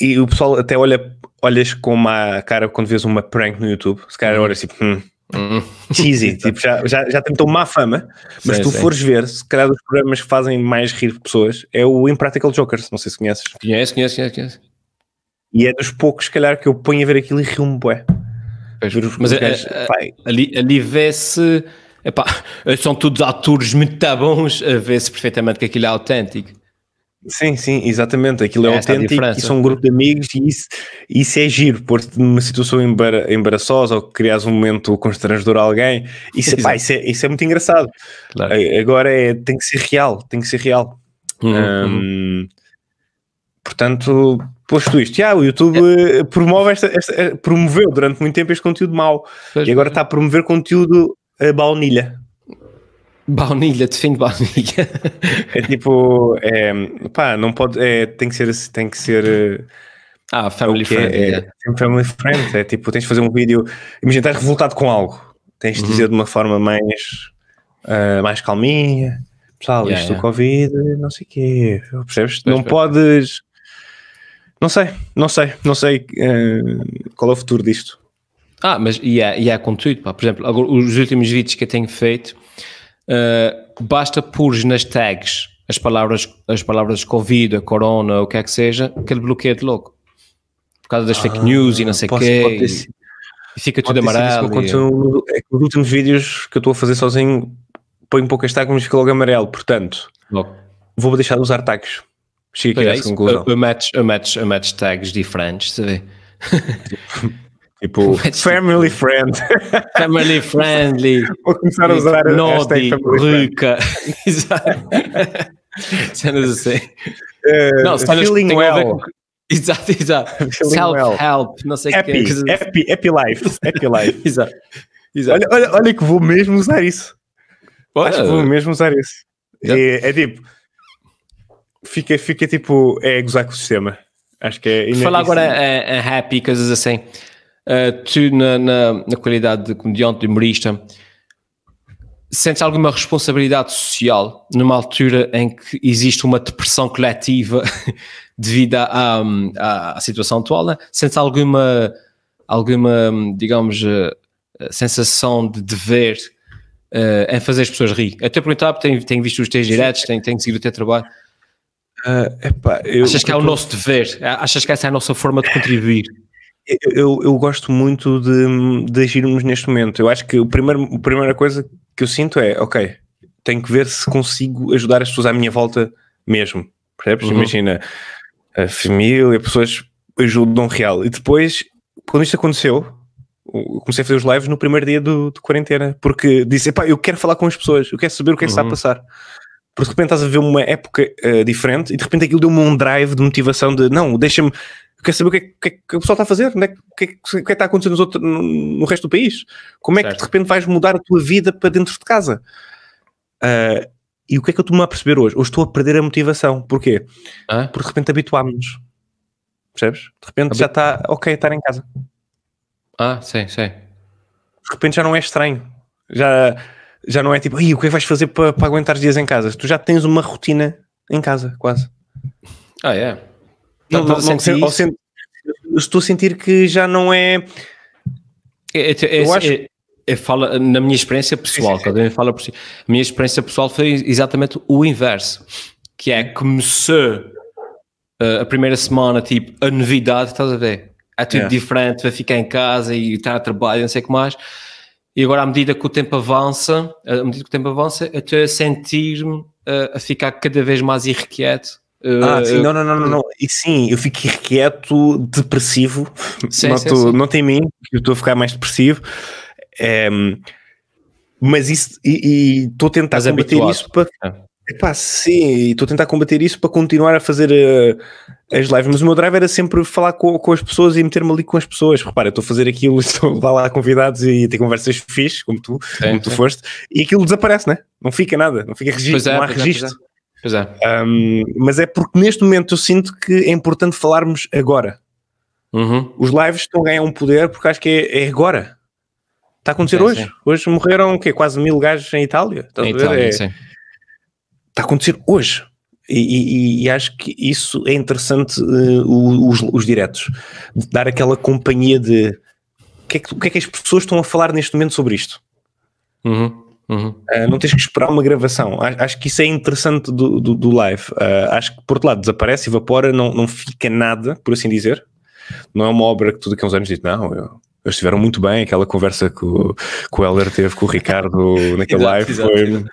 e o pessoal até olha, olhas com uma cara quando vês uma prank no YouTube. Se calhar olha assim, hum, Hum. Cheesy, tipo, já, já, já tentou má fama, mas sim, tu sim. fores ver, se calhar dos programas que fazem mais rir pessoas é o Impractical Jokers, não sei se conheces. Conheço, conheço, conheço, conheço. E é dos poucos, se calhar, que eu ponho a ver aquilo e rio-me bué. Mas é, é, ali, ali vê-se, *laughs* são todos atores muito bons, a vê-se perfeitamente que aquilo é autêntico. Sim, sim, exatamente. Aquilo é, é autêntico e são um grupo de amigos e isso, isso é giro, pôr-te numa situação embaraçosa ou criares um momento constrangedor a alguém. Isso, pá, isso, é, isso é muito engraçado. Claro. Agora é, tem que ser real, tem que ser real. Uhum, um, uhum. Portanto, posto isto, yeah, o YouTube é. promove esta, esta, eh, promoveu durante muito tempo este conteúdo mau pois e agora está a promover conteúdo a baunilha. Baunilha, define baunilha. É tipo, é, pá, não pode, é, tem que ser, tem que ser. Ah, family friendly. É, é, family friendly, é tipo, tens de fazer um vídeo, imagina, estás revoltado com algo, tens de uhum. dizer de uma forma mais, uh, mais calminha, pessoal, yeah, isto yeah. do Covid, não sei o quê, percebes? Pois não pois. podes, não sei, não sei, não sei uh, qual é o futuro disto. Ah, mas e é, e é com tudo, pá. por exemplo, agora, os últimos vídeos que eu tenho feito uh, basta pôr nas tags as palavras, as palavras Covid, Corona, o que é que seja, que ele bloqueia de logo. Por causa das ah, fake news e não sei o quê. E, e fica tudo amarelo. E... É que nos últimos vídeos que eu estou a fazer sozinho, ponho poucas tags, mas fica logo amarelo. Portanto, logo. vou deixar de usar tags. Aqui a essa conclusão. Eu, eu, metes, eu, metes, eu metes tags diferentes, sabe? *laughs* Tipo, *laughs* family friend. *laughs* Family friendly. Vou começar a usar Naughty, rica. Exato. *laughs* Cenas assim. Uh, não, cenas feeling well. Exato, exato. Self-help, não sei o que. Happy, happy life. Happy life. exato. exato. Olha, olha, olha que vou mesmo usar isso. Olha. Acho que vou mesmo usar isso. É, é, tipo... Fica, fica tipo... É gozar com o sistema. Acho que é... Falar agora é, é happy, coisas assim uh, tu na, na, na, qualidade de comediante, de humorista, sentes alguma responsabilidade social numa altura em que existe uma depressão coletiva *laughs* devido à, à, à, situação atual? Né? Sentes alguma, alguma digamos, uh, sensação de dever uh, em fazer as pessoas rir? Até perguntar, porque tenho, tenho visto os teus diretos, tenho, tenho seguido o teu trabalho. Uh, epá, eu, Achas que é o nosso dever? Achas que essa é a nossa forma de contribuir? Eu, eu gosto muito de, de agirmos neste momento. Eu acho que o primeiro, a primeira coisa que eu sinto é, ok, tenho que ver se consigo ajudar as pessoas à minha volta mesmo. Percebes? Uhum. Imagina, a família, pessoas ajudam real. E depois, quando isto aconteceu, comecei a fazer os lives no primeiro dia do, de quarentena, porque disse, pá, eu quero falar com as pessoas, eu quero saber o que é que uhum. está a uhum. passar. Porque de repente estás a ver uma época uh, diferente e de repente aquilo deu-me um drive de motivação de, não, deixa-me quer saber o que é, que, é que o pessoal está a fazer, é, o, que é, o que é que está acontecendo outros, no, no, resto do país. Como é certo. que de repente vais mudar a tua vida para dentro de casa? Uh, e o que é que eu estou-me a perceber hoje? Hoje estou a perder a motivação. Porquê? Ah? Porque de repente habituámos-nos. Percebes? De repente Habit... já está ok estar em casa. Ah, sim, sim. De repente já não é estranho. Já, já não é tipo, o que é que vais fazer para, para aguentar dias em casa? Tu já tens uma rotina em casa, quase. Ah, é? Yeah. Não, não, não, não estou a sentir que já não é. é, é, é eu acho. É, é, fala, na minha experiência pessoal, cada um fala por si. A minha experiência pessoal foi exatamente o inverso, que é começou uh, a primeira semana, tipo, a novidade, estás a ver? É tudo yeah. diferente, vai ficar em casa e estar a trabalho, não sei o que mais. E agora, à medida que o tempo avança, à medida que o tempo avança, eu estou a sentir-me a, a ficar cada vez mais irrequieto. Ah, sim, não, não, não, não. E sim, eu fico irrequieto, depressivo. Sim, não, sim, sim. mim, eu estou a ficar mais depressivo. É, mas isso, e estou a tentar combater isso para. É. Epá, sim, estou a tentar combater isso para continuar a fazer uh, as lives, mas o meu drive era sempre falar com, com as pessoas e meter-me ali com as pessoas. Repara, estou a fazer aquilo, *laughs* estou lá, lá convidados e ter conversas fixes, como tu, sim, como tu foste, e aquilo desaparece, né? não fica nada, não fica registro, é, não há registro. Pois é. Um, mas é porque neste momento eu sinto que é importante falarmos agora. Uhum. Os lives estão a ganhar um poder porque acho que é, é agora. Está a acontecer sim, hoje. Sim. Hoje morreram o quê? quase mil gajos em Itália. Em Itália, é. Está a acontecer hoje. E, e, e, acho que isso é interessante, uh, os, os diretos, dar aquela companhia de o que, é que, o que, é que as pessoas estão a falar neste momento sobre isto. Uhum, uhum. Uh, não tens que esperar uma gravação. Acho, que isso é interessante do, do, do live. Uh, acho que, por outro lado, desaparece, evapora, não, não fica nada, por assim dizer. Não é uma obra que tu daqui a uns anos diz, não, eu, eles estiveram muito bem, aquela conversa que o, que o Heller teve com o Ricardo *laughs* naquele live foi.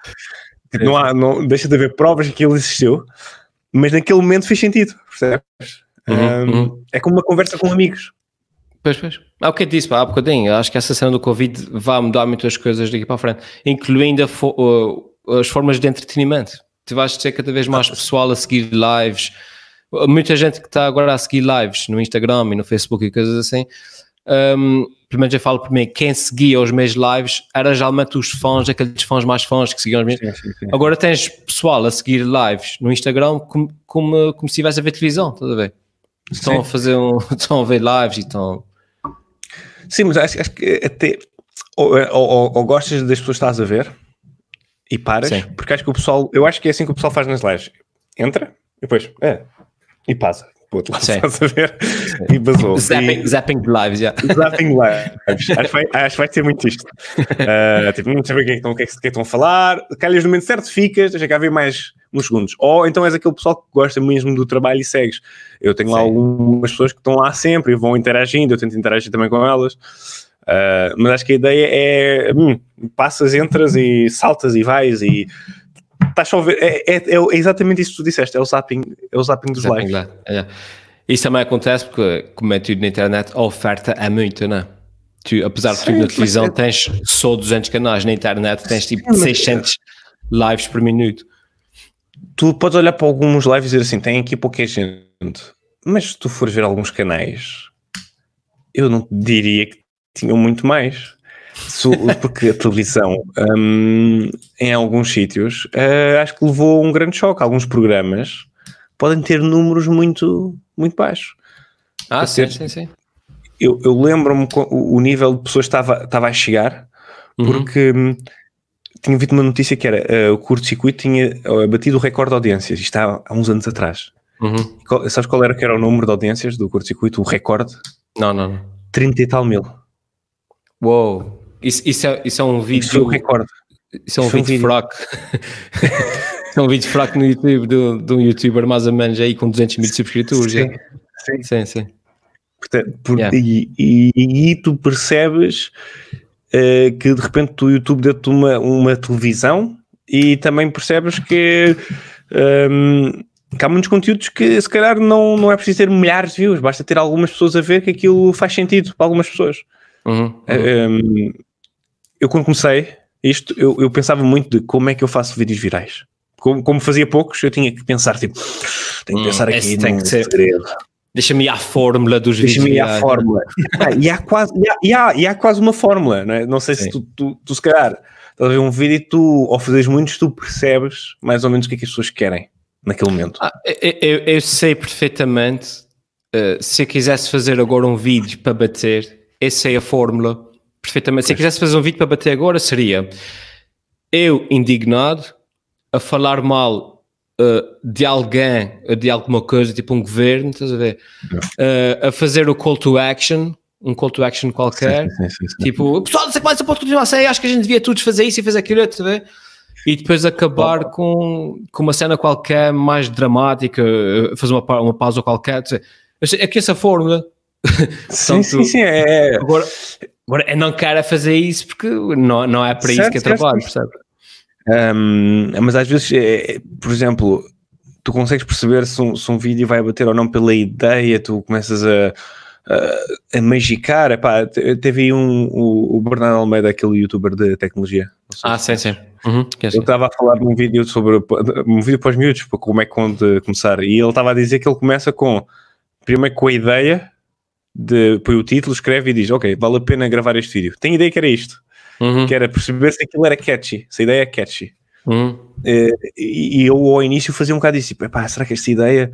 Tipo, não há, não, deixa de haver provas que ele existiu, mas naquele momento fez sentido, percebes? Uhum, um, uhum. É como uma conversa com amigos. Pois, pois. É o que eu disse pá, há bocadinho. Acho que essa cena do Covid vai mudar muitas coisas daqui para a frente, incluindo fo uh, as formas de entretenimento. Tu vais ter cada vez mais pessoal a seguir lives. Muita gente que está agora a seguir lives no Instagram e no Facebook e coisas assim um, pelo menos eu falo por mim, quem seguia os meus lives era geralmente os fãs, aqueles fãs mais fãs que seguiam os meus. Sim, sim, sim. Agora tens pessoal a seguir lives no Instagram como, como, como se estivesse a ver televisão, estás a ver? Estão a fazer um, *laughs* estão a ver lives e estão. Sim, mas acho, acho que até ou, ou, ou, gostas das pessoas que estás a ver e paras, porque acho que o pessoal, eu acho que é assim que o pessoal faz nas lives. Entra e depois, é, e passa outro lado, estás a ver? E basou. *laughs* Zapping, e, zapping lives, já. Yeah. *laughs* Zapping lives. acho, que vai, acho que vai ter muito isto. Uh, *laughs* tipo, não estão, o que, é que, estão a falar, calhas no momento certo, ficas, deixa cá ver mais uns segundos. Ou então és aquele pessoal que gosta mesmo do trabalho e segues. Eu tenho Sim. lá algumas pessoas que estão lá sempre e vão interagindo, eu tento interagir também com elas. Uh, mas acho que a ideia é hum, passas, entras e *laughs* saltas e vais e Estás só a ver, é, é, é, exatamente isso que tu disseste, é o zapping, é o zapping dos zapping lives. É. Isso também acontece porque, como é tudo na internet, a oferta é muito, não é? Tu, apesar de tudo na televisão, é- tens só 200 canais, na internet tens tipo Sim, 600 lives por minuto. Tu podes olhar para alguns lives e dizer assim, tem aqui pouca gente, mas se tu fores ver alguns canais, eu não diria que tinham muito mais *laughs* porque a televisão, um, em alguns sítios, uh, acho que levou um grande choque. Alguns programas podem ter números muito, muito baixos. Ah, sim, sim, sim. Eu, eu lembro-me o, nível de pessoas estava, estava a chegar, uhum. porque uhum. Tinha visto uma notícia que era uh, o curto-circuito tinha uh, batido o recorde de audiências, isto há, há uns anos atrás. Uhum. Qual, sabes qual era que era o número de audiências do curto-circuito, o recorde? Não, não, não. 30 e tal mil. Uou! Isso, isso, é, isso é um vídeo. Isso é um recorde. Isso é um, vídeo, vídeo fraco. *laughs* é um vídeo fraco no YouTube de, de um youtuber mais ou menos aí com 200 mil subscritores. Sim, sim, sim. sim. Portanto, por, yeah. e, e, e, tu percebes uh, que de repente o YouTube deu-te uma, uma televisão e também percebes que, um, ehm, que há muitos conteúdos que se calhar não, não é preciso ter milhares de views, basta ter algumas pessoas a ver que aquilo faz sentido para algumas pessoas. Uhum, uhum. Um, ehm, eu quando comecei isto, eu, eu pensava muito de como é que eu faço vídeos virais. Como, como fazia poucos, eu tinha que pensar, tipo, tenho que hum, pensar aqui tem que ser. segredo. Deixa-me ir à fórmula dos Deixa-me ir à fórmula. ah, e, há quase, e, há, e, há, e há quase uma fórmula, não é? Não sei Sim. se tu, tu, tu, se calhar, estás a ver um vídeo e tu, ao fazeres muitos, tu percebes mais ou menos o que é que as pessoas querem naquele momento. Ah, eu, eu, sei perfeitamente, uh, se eu quisesse fazer agora um vídeo para bater, essa é a fórmula perfeitamente. Se eu quisesse fazer um vídeo para bater agora, seria eu indignado a falar mal uh, de alguém, de alguma coisa, tipo um governo, estás a ver? Uh, a fazer o call to action, um call to action qualquer, sim, sim, sim, tipo, pessoal, não sei mais, pode continuar a ser, acho que a gente devia todos fazer isso e fazer aquilo, estás a ver? E depois acabar com, com uma cena qualquer mais dramática, fazer uma, uma pausa qualquer. É que essa fórmula. *laughs* Sim, sim, sim. É, é... Agora, Agora, eu não quero fazer isso porque não, não é para certo, isso que eu trabalho, percebe? Um, mas às vezes, é, por exemplo, tu consegues perceber se um, se um vídeo vai bater ou não pela ideia, tu começas a, a, a magicar. Epá, teve aí um, o, o Bernardo Almeida, aquele youtuber de tecnologia. Ah, sim, sim. Uhum, eu estava a falar num vídeo sobre um vídeo para os miúdos, para como é que onde começar, e ele estava a dizer que ele começa com primeiro com a ideia de põe o título, escreve e diz: Ok, vale a pena gravar este vídeo. Tenho ideia que era isto, uhum. que era perceber se aquilo era catchy, se a ideia é catchy. Uhum. Eh, e, e, eu ao início fazia um bocado disso, tipo, será que esta ideia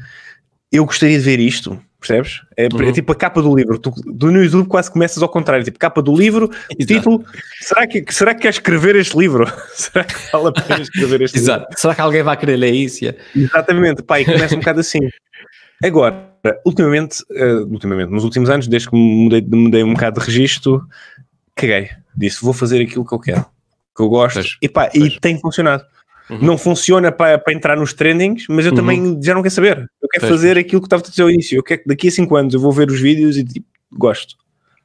eu gostaria de ver isto? Percebes? É, é uhum. é, tipo a capa do livro. Tu, do no YouTube quase começas ao contrário, tipo capa do livro, título. Será que, será que quer escrever este livro? *laughs* será que vale a pena escrever este Exato. livro? Será que alguém vai querer ler isso? Yeah. Exatamente, pá, e começa um bocado assim. Agora, ultimamente, uh, ultimamente, nos últimos anos, desde que mudei, mudei um bocado de registro, caguei. Disse, vou fazer aquilo que eu quero, que eu gosto, pois, e pá, pois. e tem funcionado. Uhum. Não funciona para, para entrar nos trendings, mas eu uhum. também já não quero saber. Eu quero pois. fazer aquilo que estava a dizer ao início. Eu quero que daqui a 5 anos eu vou ver os vídeos e tipo, gosto.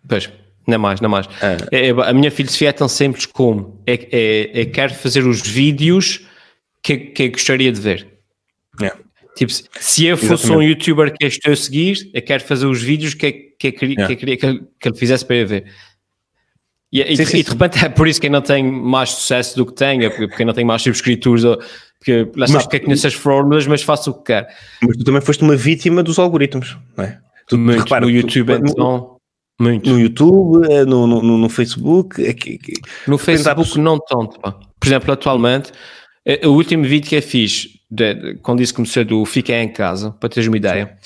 Pois, não é mais, não é mais. Ah. É, é, a minha filosofia é tão simples como é, é, é quero fazer os vídeos que, que gostaria de ver. É. Tipo, se eu fosse Exatamente. um youtuber que estou a seguir, eu quero fazer os vídeos que, que, que, yeah. que eu queria que, que ele fizesse para eu ver. E, e, sim, e, de repente é por isso que não tem mais sucesso do que tem, é porque, porque não tem mais subscritores, porque lá sabes que conheço as fórmulas, mas faço o que quer. Mas tu também foste uma vítima dos algoritmos, não é? Tu, muito, repara, no YouTube tu, então, muito. No YouTube, eh, no, no, no Facebook. Aqui, aqui. No Facebook não tanto, pá. Por exemplo, atualmente, eh, o último vídeo que eu fiz, de, quando isso começou do Fiquei em Casa, para teres uma ideia,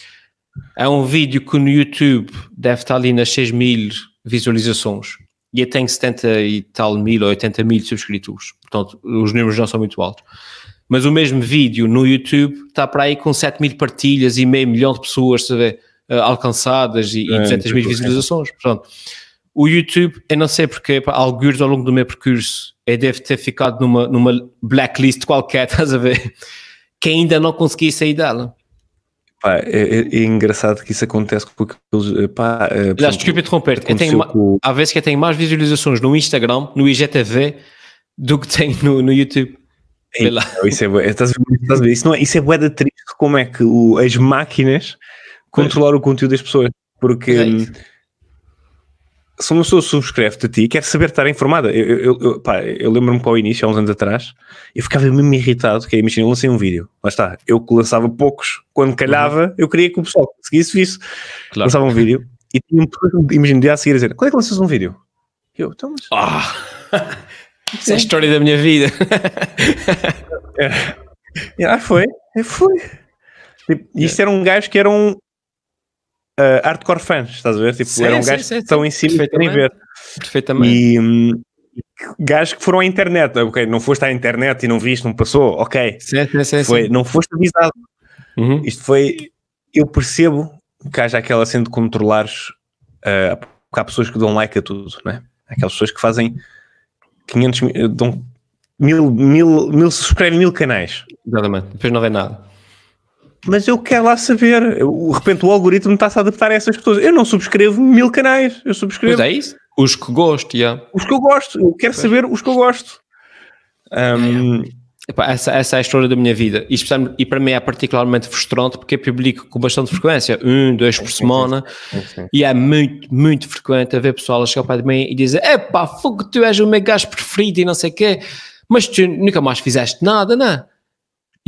é um vídeo que no YouTube deve estar ali nas 6 mil visualizações e eu tenho 70 e tal mil ou 80 mil subscritores, portanto os números não são muito altos. Mas o mesmo vídeo no YouTube está para aí com 7 mil partilhas e meio milhão de pessoas sabe, eh, alcançadas e, é, 200 mil visualizações. Portanto, o YouTube, eu não sei porque, alguns ao longo do meu percurso, eu devo ter ficado numa, numa blacklist qualquer, *laughs* estás a ver? Que ainda não consegui sair dela. Pá, é, é, é, engraçado que isso acontece porque eles. Pá, é, Aliás, desculpa interromper, eu tenho, com... há vezes que eu tenho mais visualizações no Instagram, no IGTV, do que tenho no, no YouTube. Então, isso é, estás, estás isso, não é, isso é bué triste como é que o, as máquinas controlam o conteúdo das pessoas. Porque. É se uma pessoa subscreve-te a ti, quer saber estar informada. Eu, eu, eu, eu lembro-me que ao início, há uns anos atrás, eu ficava mesmo irritado, que é, imagina, eu lancei um vídeo, lá está, eu que lançava poucos, quando calhava, uhum. eu queria que o pessoal seguisse isso. Claro. Lançava um vídeo e tinha um imagina, dia a seguir a dizer, quando é que lanças um vídeo? Eu, então, mas... Ah, *laughs* isso é a história da minha vida. *laughs* é. Ah, foi? É, foi. Tipo, isto era um gajo que era um, uh, hardcore fans, estás a ver? Tipo, sim, eram sim, gajos sim, que estão em cima e querem ver. Perfeitamente. E um, gajos que foram à internet, ok, não foste à internet e não viste, não passou, ok. Sim, sim, sim, foi, Não foste avisado. Uhum. Isto foi, eu percebo que haja aquela cena de controlares, uh, porque há pessoas que dão like a tudo, né? Aquelas pessoas que fazem 500 mil, dão mil, mil, mil, subscrevem mil canais. Exatamente, depois não vê nada mas eu quero lá saber. de repente o algoritmo está-se a adaptar a essas pessoas. Eu não subscrevo mil canais, eu subscrevo. Pois é isso? Os que gosto, yeah. Os que eu gosto, eu quero pois. saber os que eu gosto. Um... Epá, essa, essa é a história da minha vida. E, e para mim é particularmente frustrante porque eu publico com bastante frequência, um, dois por semana, sim, sim, sim. e é muito, muito frequente a ver pessoal a chegar para mim e dizer: Epá, fogo, tu és o meu gajo preferido e não sei o quê, mas tu nunca mais fizeste nada, não é?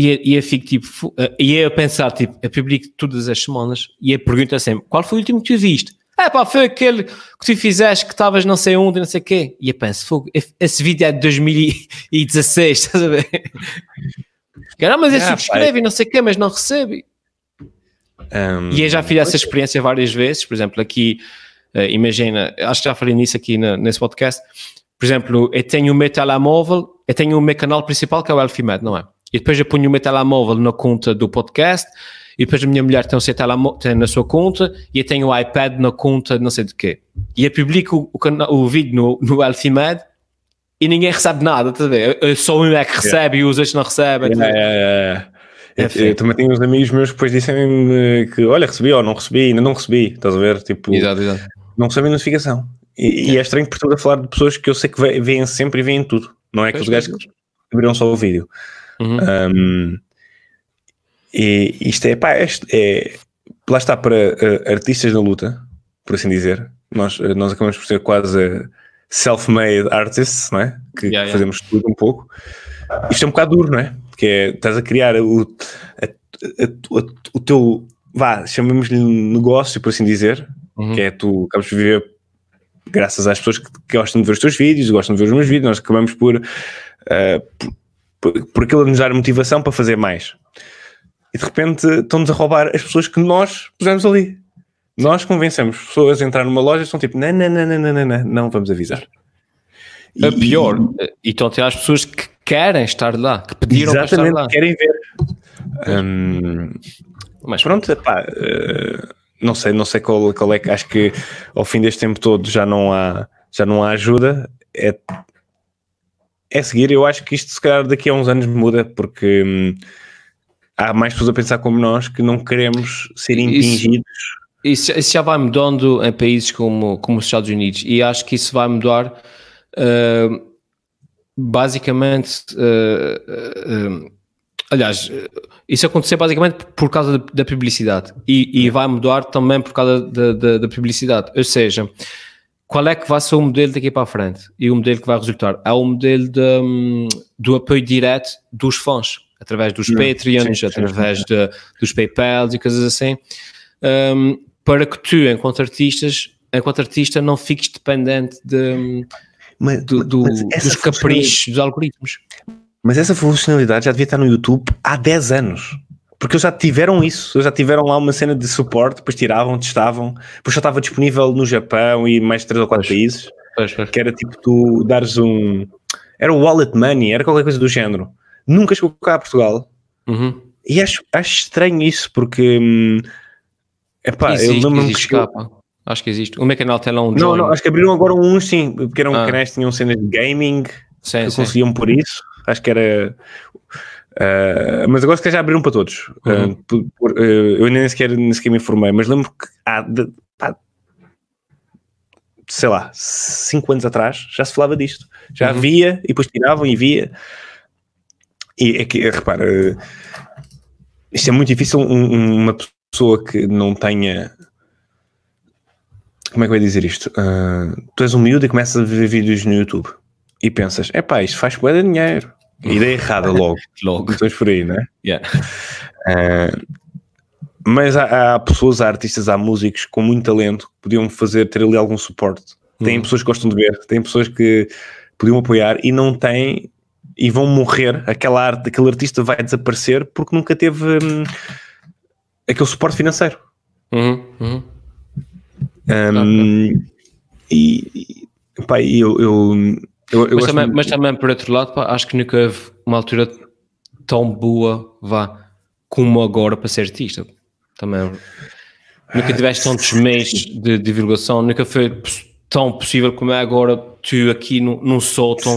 E, eu fico tipo, e eu a pensar, tipo, eu publico todas as semanas e eu pergunto sempre, qual foi o último que tu viste? É pá, foi aquele que tu fizeste que estavas não sei onde, não sei o quê. E eu penso, fogo, esse vídeo é de 2016, *laughs* estás a ver? Cara, mas ele é, subscreve e não sei o quê, mas não recebe. Um, e eu já fiz essa experiência várias vezes, por exemplo, aqui, uh, imagina, acho que já falei nisso aqui na, nesse podcast, por exemplo, eu tenho o meu telemóvel, eu tenho o meu canal principal que é o Elfimed, não é? E depois eu ponho o meu telemóvel na conta do podcast, e depois a minha mulher tem o seu telemóvel na sua conta, e eu tenho o iPad na conta não sei de quê. E eu publico o, o vídeo no, no Alfimed, e ninguém recebe nada, tá a ver? Só um é que recebe yeah. e os outros não recebem. Yeah, yeah, é eu, eu, também tenho uns amigos meus que depois disseram que, olha, recebi ou não recebi, ainda não recebi, estás a ver? Tipo, exato, exato. não recebem notificação. E, e, é estranho por tudo a falar de pessoas que eu sei que veem sempre e veem tudo. Não é que os gajos abriram só o vídeo. Uhum. Um, e isto é, pá, este é, lá está para uh, artistas na luta, por assim dizer. Nós, uh, nós acabamos por ser quase self-made artists, não é? Que, yeah, que fazemos tudo um pouco. Isto é um bocado duro, não é? Que é, estás a criar o, a, a, a, o teu, vá, chamamos-lhe negócio, por assim dizer, uhum. que é tu acabas de viver graças às pessoas que, que, gostam de ver os teus vídeos, gostam de ver os meus vídeos, nós acabamos por, uh, por, por, por aquilo nos dar motivação para fazer mais. E de repente estão-nos a roubar as pessoas que nós pusemos ali. Nós convencemos pessoas a entrar numa loja e estão tipo, não, não, não, não, não, não, não, vamos avisar. E, a pior, e estão até as pessoas que querem estar lá, que pediram para estar lá. querem ver. Um, mas pronto, epá, uh, não sei, não sei qual, qual é que acho que ao fim deste tempo todo já não há, já não há ajuda. É, é seguir, eu acho que isto se calhar daqui a uns anos muda, porque hum, há mais pessoas a pensar como nós que não queremos ser impingidos. Isso, isso, já vai mudando em países como, como os Estados Unidos e acho que isso vai mudar uh, basicamente. Uh, uh, aliás, isso aconteceu basicamente por causa da, publicidade e, e, vai mudar também por causa da, da, da, publicidade. Ou seja, qual é que vai ser o modelo daqui para a frente e o modelo que vai resultar? É o modelo de, um, do apoio direto dos fãs através dos Patreons, sim, através sim. De, dos PayPal e coisas assim, um, para que tu, enquanto artistas, enquanto artista, não fiques dependente de, mas, do, do, dos caprichos dos algoritmos. Mas essa funcionalidade já devia estar no YouTube há 10 anos. Porque eles já tiveram isso, eles já tiveram lá uma cena de suporte, depois tiravam, testavam, depois já estava disponível no Japão e mais 3 ou 4 países. Pois, pois. Que era tipo tu dares um. Era o wallet money, era qualquer coisa do género nunca chegou cá a Portugal. Uhum. E acho, acho estranho isso, porque. Hum, epá, existe, eu lembro-me que. Chegou... Acho que existe. O meu canal tem lá um. Não, não, acho que abriram agora um, sim, porque eram ah. canais tinham cenas de gaming sim, que sim. conseguiam por isso. Acho que era. Uh, mas agora se calhar já abriram para todos. Uhum. Uh, por, por, uh, eu nem sequer, nem sequer me informei, mas lembro que há. De, pá, sei lá, 5 anos atrás já se falava disto. Já uhum. via e depois tiravam e via. E é que, repara, isto é muito difícil um, uma pessoa que não tenha. Como é que eu ia dizer isto? Tu és um miúdo e começas a ver vídeos no YouTube e pensas, é pá, isto faz boa de dinheiro. Ideia errada *laughs* logo. logo. Estás por aí, não é? Yeah. Uh, *laughs* mas há, há, pessoas, há artistas, há músicos com muito talento que podiam fazer, ter ali algum suporte. Tem hum. pessoas que gostam de ver, tem pessoas que podiam apoiar e não têm e vão morrer, aquela arte, aquele artista vai desaparecer porque nunca teve hum, aquele suporte financeiro. Uhum, uhum. Um, e, e pá, eu, eu, eu, eu mas, também, mas também por outro lado, pá, acho que nunca houve uma altura tão boa, vá, como agora para ser artista. Também nunca tiveste tantos *laughs* meses de divulgação, nunca foi tão possível como é agora tu aqui num, num sótão.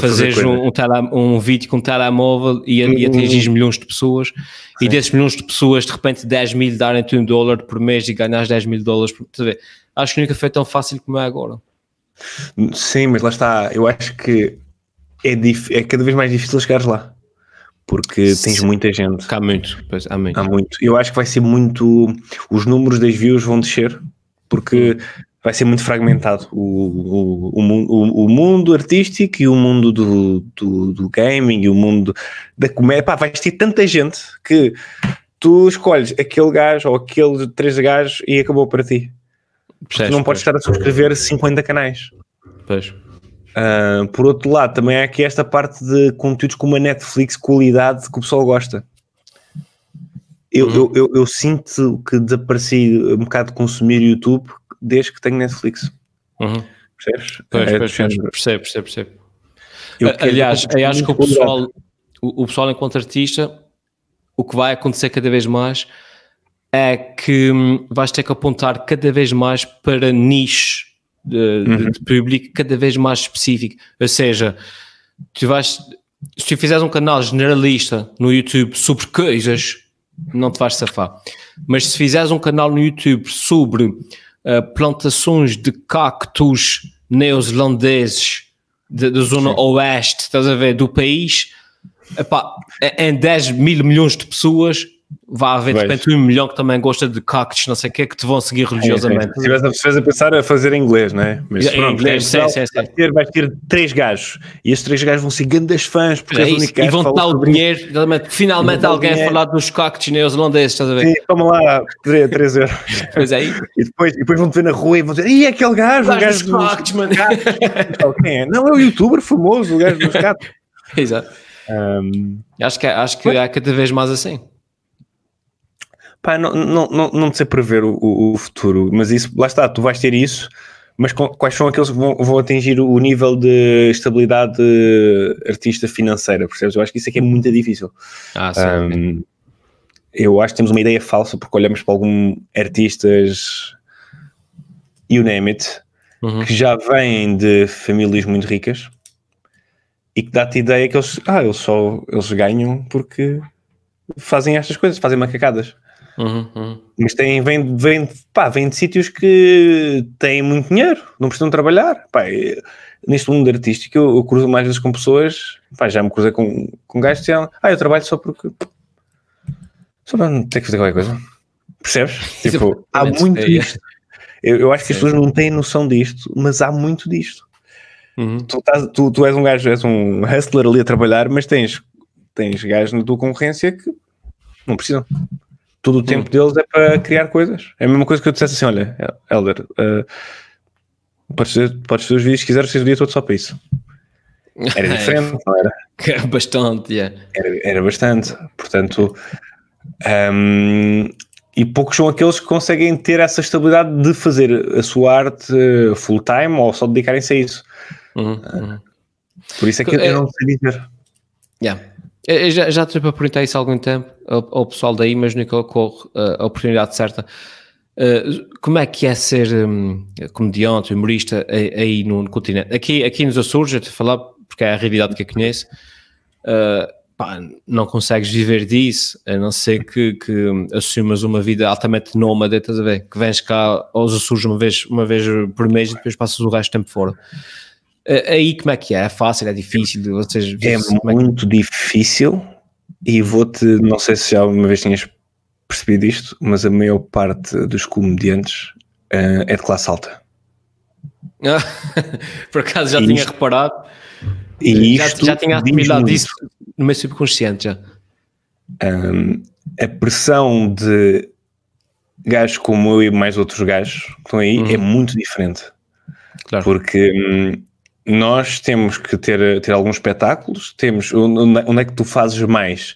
Fazeres um, um, um, vídeo com um telemóvel e, e atingires milhões de pessoas Sim. e desses milhões de pessoas de repente 10 mil darem-te um dólar por mês e ganhas 10 mil dólares por acho que nunca foi tão fácil como é agora Sim, mas lá está, eu acho que é, é cada vez mais difícil chegares lá porque Sim. tens muita gente. Há muito, pois, há muito. Há muito. Eu acho que vai ser muito. Os números das views vão descer porque vai ser muito fragmentado o, o, o, o, mundo artístico e o mundo do, do, do, gaming e o mundo da comédia. Pá, vais ter tanta gente que tu escolhes aquele gajo ou aquele três gajos e acabou para ti. Porque tu não podes estar a subscrever 50 canais. Pois. Uh, por outro lado, também há aqui esta parte de conteúdos como a Netflix, qualidade que o pessoal gosta. Eu, uhum. eu, eu, eu, sinto que desapareci um bocado de consumir YouTube desde que tenho Netflix. Uhum. Percebes? Pois, é, pois, percebe, percebe, percebe. Aliás, eu acho que o pessoal, o, o pessoal enquanto artista, o que vai acontecer cada vez mais é que hum, vais ter que apontar cada vez mais para nichos de, uhum. de, público cada vez mais específico. Ou seja, tu vais, se tu fizeres um canal generalista no YouTube sobre coisas, não te vais safar. Mas se fizeres um canal no YouTube sobre uh, plantações de cactos neozelandeses da zona oeste, estás a ver, do país, epá, em 10 mil milhões de pessoas, vai haver de repente um milhão que também gosta de cactos, não sei o que, que te vão seguir religiosamente. Se estivesse a pensar a fazer inglês, não é? Mas pronto, inglês, sim, sim, sim. Vai, ter, vai ter três gajos e esses três gajos vão ser grandes fãs porque é, é e vão dar o dinheiro, finalmente alguém a falar dos cactos neozelandeses, estás a ver? Sim, toma lá 3 euros. Pois é. E depois, e depois vão te ver na rua e vão dizer, e aquele gajo, o gajo dos cactos, mano. Quem é? Não, é o youtuber famoso, o gajo dos *laughs* cactos. Exato. Um, acho que, acho que há cada vez mais assim. Pá, não, não, não, não sei prever o, o, futuro, mas isso, lá está, tu vais ter isso, mas quais são aqueles que vão, vão atingir o nível de estabilidade artista financeira, percebes? Eu acho que isso aqui é muito difícil. Ah, sim. Um, eu acho que temos uma ideia falsa porque olhamos para alguns artistas, you name it, uhum. que já vêm de famílias muito ricas e que dá-te a ideia que eles, ah, eles só eles ganham porque fazem estas coisas, fazem macacadas. Uhum, uhum. Mas tem, vem, vem, pá, vem de sítios que têm muito dinheiro, não precisam trabalhar. Pá, neste mundo artístico, eu, eu, cruzo mais vezes com pessoas, pá, já me cruzei com, com gajos que dizem, ah, eu trabalho só porque. só para ter que fazer qualquer coisa. Percebes? *laughs* tipo, há muito é. disto. Eu, eu acho que as pessoas não têm noção disto, mas há muito disto. Uhum. Tu, estás, tu, tu és um gajo, és um hustler ali a trabalhar, mas tens, tens gajos na tua concorrência que não precisam todo o hum. tempo deles é para criar coisas. É a mesma coisa que eu dissesse assim: olha, Elder, uh, podes, fazer, podes fazer os vídeos que quiseres, seja o dia todo só para isso. *laughs* Era diferente, não era? Era bastante, yeah. era, era bastante. Portanto, um, e poucos são aqueles que conseguem ter essa estabilidade de fazer a sua arte full time ou só dedicarem-se a isso. Uhum, uhum. Por isso é que eu, eu não sei dizer. Yeah. Eu já, já para perguntar isso há algum tempo ao, ao pessoal daí, mas nunca ocorre uh, a oportunidade certa. Uh, como é que é ser um, comediante, humorista aí no, no, continente? Aqui, aqui nos Açores, já te falar, porque é a realidade que eu conheço, uh, pá, não consegues viver disso, a não ser que, que assumas uma vida altamente nómada, estás a ver? Que vens cá aos Açores uma vez, uma vez por mês e depois passas o resto do tempo fora. Aí como é que é? É fácil? É difícil? Vocês, é, é muito é que... difícil e vou-te, não sei se já uma vez tinhas percebido isto, mas a maior parte dos comediantes uh, é de classe alta. *laughs* Por acaso já e tinha isto, reparado. E já, já tinha assimilado isso no meu subconsciente já. Um, a pressão de gajos como eu e mais outros gajos que estão aí uhum. é muito diferente. Claro. Porque hum, nós temos que ter, ter alguns espetáculos, temos onde é que tu fazes mais?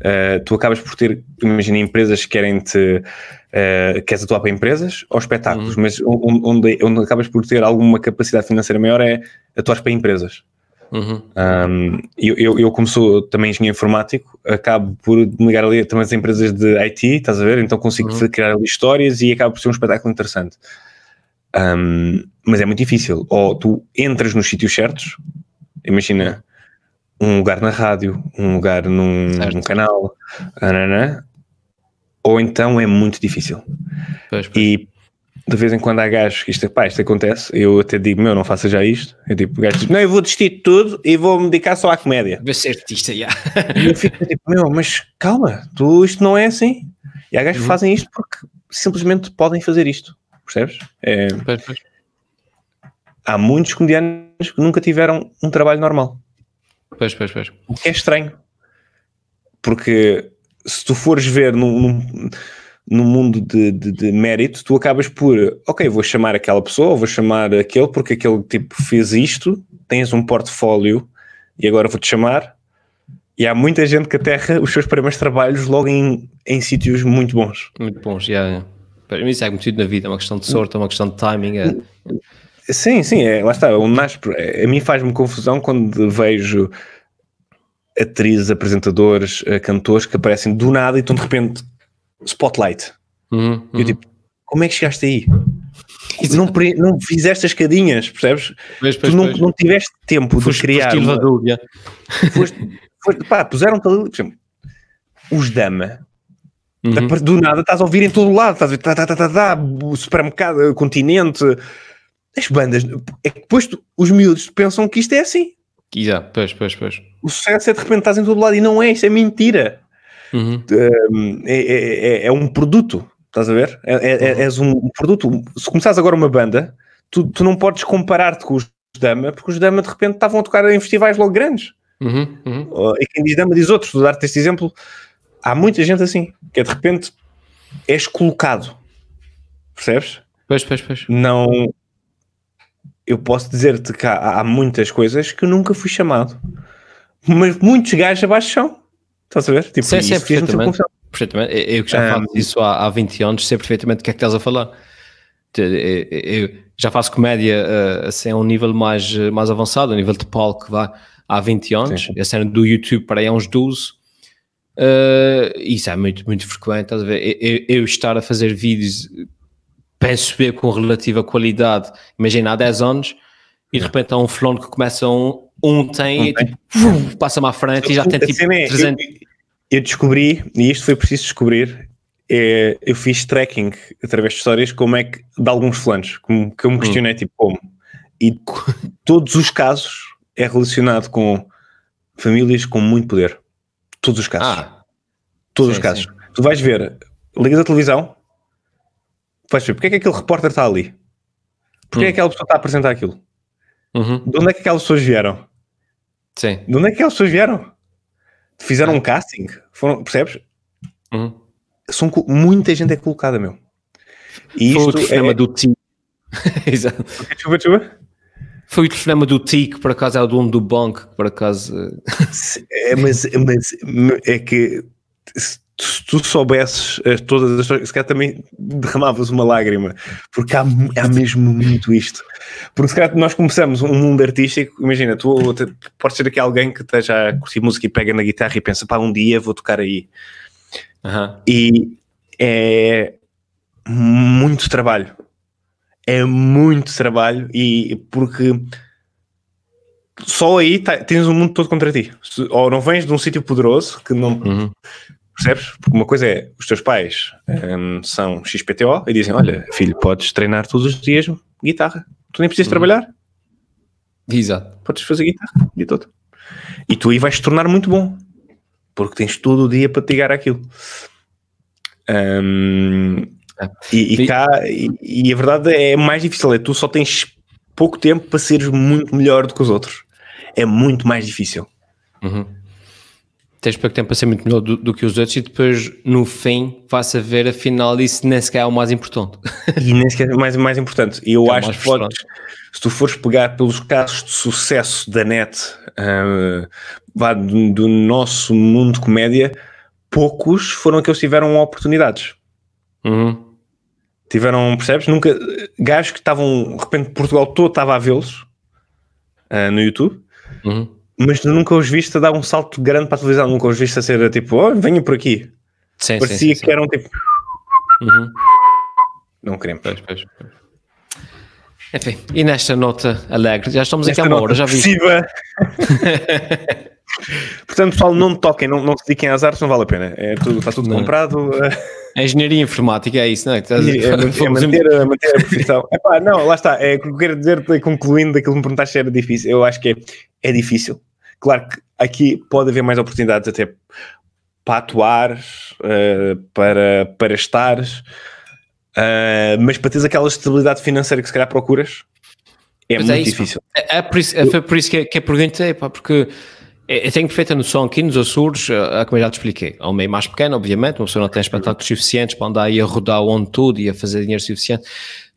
Uh, tu acabas por ter, imagina, empresas que querem te uh, queres atuar para empresas ou espetáculos, uhum. mas onde, onde acabas por ter alguma capacidade financeira maior é atuar para empresas. Uhum. Um, eu, eu, eu, como sou também engenheiro informático, acabo por ligar ali também as empresas de IT, estás a ver? Então consigo uhum. criar ali histórias e acaba por ser um espetáculo interessante. Um, mas é muito difícil. Ou tu entras nos sítios certos, imagina um lugar na rádio, um lugar num, num canal, anana, ou então é muito difícil. Pois, pois. E de vez em quando há gajos que isto, pá, isto acontece, eu até digo, meu, não faça já isto. Eu tipo, gajo não, eu vou desistir de tudo e vou me dedicar só à comédia. Vou ser artista, já. E eu fico tipo, meu, mas calma, tu, isto não é assim. E há gajos uhum. que fazem isto porque simplesmente podem fazer isto percebes? É, pois, pois. Há muitos comediantes que nunca tiveram um trabalho normal. Pois, pois, pois. O que é estranho. Porque se tu fores ver no no mundo de, de, de, mérito, tu acabas por, ok, vou chamar aquela pessoa, vou chamar aquele, porque aquele tipo fez isto, tens um portfólio e agora vou-te chamar. E há muita gente que aterra os seus primeiros trabalhos logo em, em sítios muito bons. Muito bons, já. Yeah, yeah. Para mim isso é muito tudo na vida, é uma questão de sorte, é uma questão de timing. É... Sim, sim, é, lá está. O nasce, a mim faz-me confusão quando vejo atrizes, apresentadores, eh, cantores que aparecem do nada e estão de repente spotlight. Uhum, uhum. Eu tipo, como é que chegaste aí? não, não fizeste as escadinhas, percebes? Pois, pois, tu não, pois. não tiveste tempo Foste, de criar. Uma... Foste, foste, pá, puseram-te ali, por exemplo, os Dama Uhum. Do nada estás a ouvir em todo lado, estás a ver, tá, tá, tá, tá, tá, supermercado, continente, as bandas, é que depois tu, os miúdos pensam que isto é assim. Exato, pois, pois, pois. O sucesso é de repente estás em todo lado e não é, isto é mentira. Uhum. É, é, é, é, um produto, estás a ver? É, é, é, uhum. És um produto. Se começares agora uma banda, tu, tu não podes comparar-te com os Dama, porque os Dama de repente estavam a tocar em festivais logo grandes. Uhum, uhum. E quem diz Dama diz outros. Vou dar-te este exemplo. Há muita gente assim, que é de repente és colocado. Percebes? Pois, pois, pois. Não. Eu posso dizer-te que há, há, muitas coisas que eu nunca fui chamado. Mas muitos gajos abaixo são. Estás a ver? Tipo, sim, sim, perfeitamente. perfeitamente. Eu que já um, faço isso há, há 20 anos, sei perfeitamente o que é que estás a falar. Eu já faço comédia uh, assim, a um nível mais, mais avançado, a nível de palco, vá, há 20 anos. Sim. A cena do YouTube para aí há uns 12. Uh, isso é muito, muito frequente. Estás a ver? Eu, eu, estar a fazer vídeos, penso ver com relativa qualidade, imagina há 10 anos, e de repente há um fulano que começa um, um tem, um e tipo, passa-me à frente e já tem tipo 300. Eu, eu descobri, e isto foi preciso descobrir, é, eu fiz tracking através de histórias como é que, de alguns fulanos, como, que eu me hum. questionei, hum. tipo, como? E todos os casos é relacionado com famílias com muito poder. Todos os casos. Ah, todos sim, os casos. Sim. Tu vais ver, ligas a televisão, vais ver porque é que aquele repórter está ali. Porque hum. é que aquela pessoa está a apresentar aquilo. Uhum. De onde é que aquelas pessoas vieram? Sim. De onde é que aquelas pessoas vieram? Fizeram ah. um casting? Foram, percebes? Uhum são, muita gente é colocada, meu. E Foi o telefonema é... do TIC. *laughs* Exato. Desculpa, desculpa. Foi o telefonema do TIC, que por acaso é o dono do que por acaso. é, mas, mas é que se tu soubesses eh, todas as histórias, se calhar também derramavas uma lágrima, porque há, há mesmo muito isto. Porque se calhar nós começamos um mundo artístico, imagina, tu podes ser aqui alguém que esteja a curtir música e pega na guitarra e pensa, pá, um dia vou tocar aí. Uhum. E é muito trabalho. É muito trabalho e porque só aí tá, tens o mundo todo contra ti. Ou não vens de um sítio poderoso que não uhum. percebes? Porque uma coisa é os teus pais um, são XPTO e dizem: Olha, filho, podes treinar todos os dias guitarra, tu nem precisas uhum. trabalhar. Exato. Podes fazer guitarra o dia todo. E tu aí vais te tornar muito bom porque tens todo o dia para te ligar àquilo. Um, e, e, cá, e, e, a verdade é mais difícil, é tu só tens pouco tempo para seres muito melhor do que os outros. É muito mais difícil. Uhum. Tens pouco tempo para ser muito melhor do, do, que os outros e depois no fim vai-se a ver afinal isso nem sequer é o mais importante. e nem sequer é o mais, mais importante. E eu é acho que podes, se tu fores pegar pelos casos de sucesso da net, uh, do, do, nosso mundo de comédia, poucos foram aqueles que tiveram oportunidades. Uhum. Tiveram, percebes? Nunca, gajos que estavam, de repente, Portugal todo estava a vê-los uh, no YouTube, uhum. mas nunca os viste a dar um salto grande para a televisão, nunca os viste a ser tipo, oh, venha por aqui. Sim, Parecia sim, sim, que eram tipo. Uhum. Não queremos. Pois, pois, pois. Enfim, e nesta nota alegre, já estamos nesta aqui há uma hora, já vi. *laughs* Portanto, pessoal, não toquem, não, não se dediquem às artes, não vale a pena. É tudo, está tudo não. comprado. A engenharia informática é isso, não é? é, é manter, a, manter a profissão. *laughs* Epá, não, lá está. É, o que eu quero dizer, concluindo daquilo que me perguntaste, era difícil. Eu acho que é, é difícil. Claro que aqui pode haver mais oportunidades até para atuar, uh, para, para estares, uh, mas para teres aquela estabilidade financeira que se calhar procuras, é mas é muito é difícil. É, é, por isso, é por isso que, que a pergunta é, pá, porque eu tenho perfeita noção aqui nos Açores, eh, como eu já te expliquei, é um meio mais pequeno, obviamente, uma pessoa não tem espetáculos suficientes para andar aí a rodar onde tudo e a fazer dinheiro suficiente,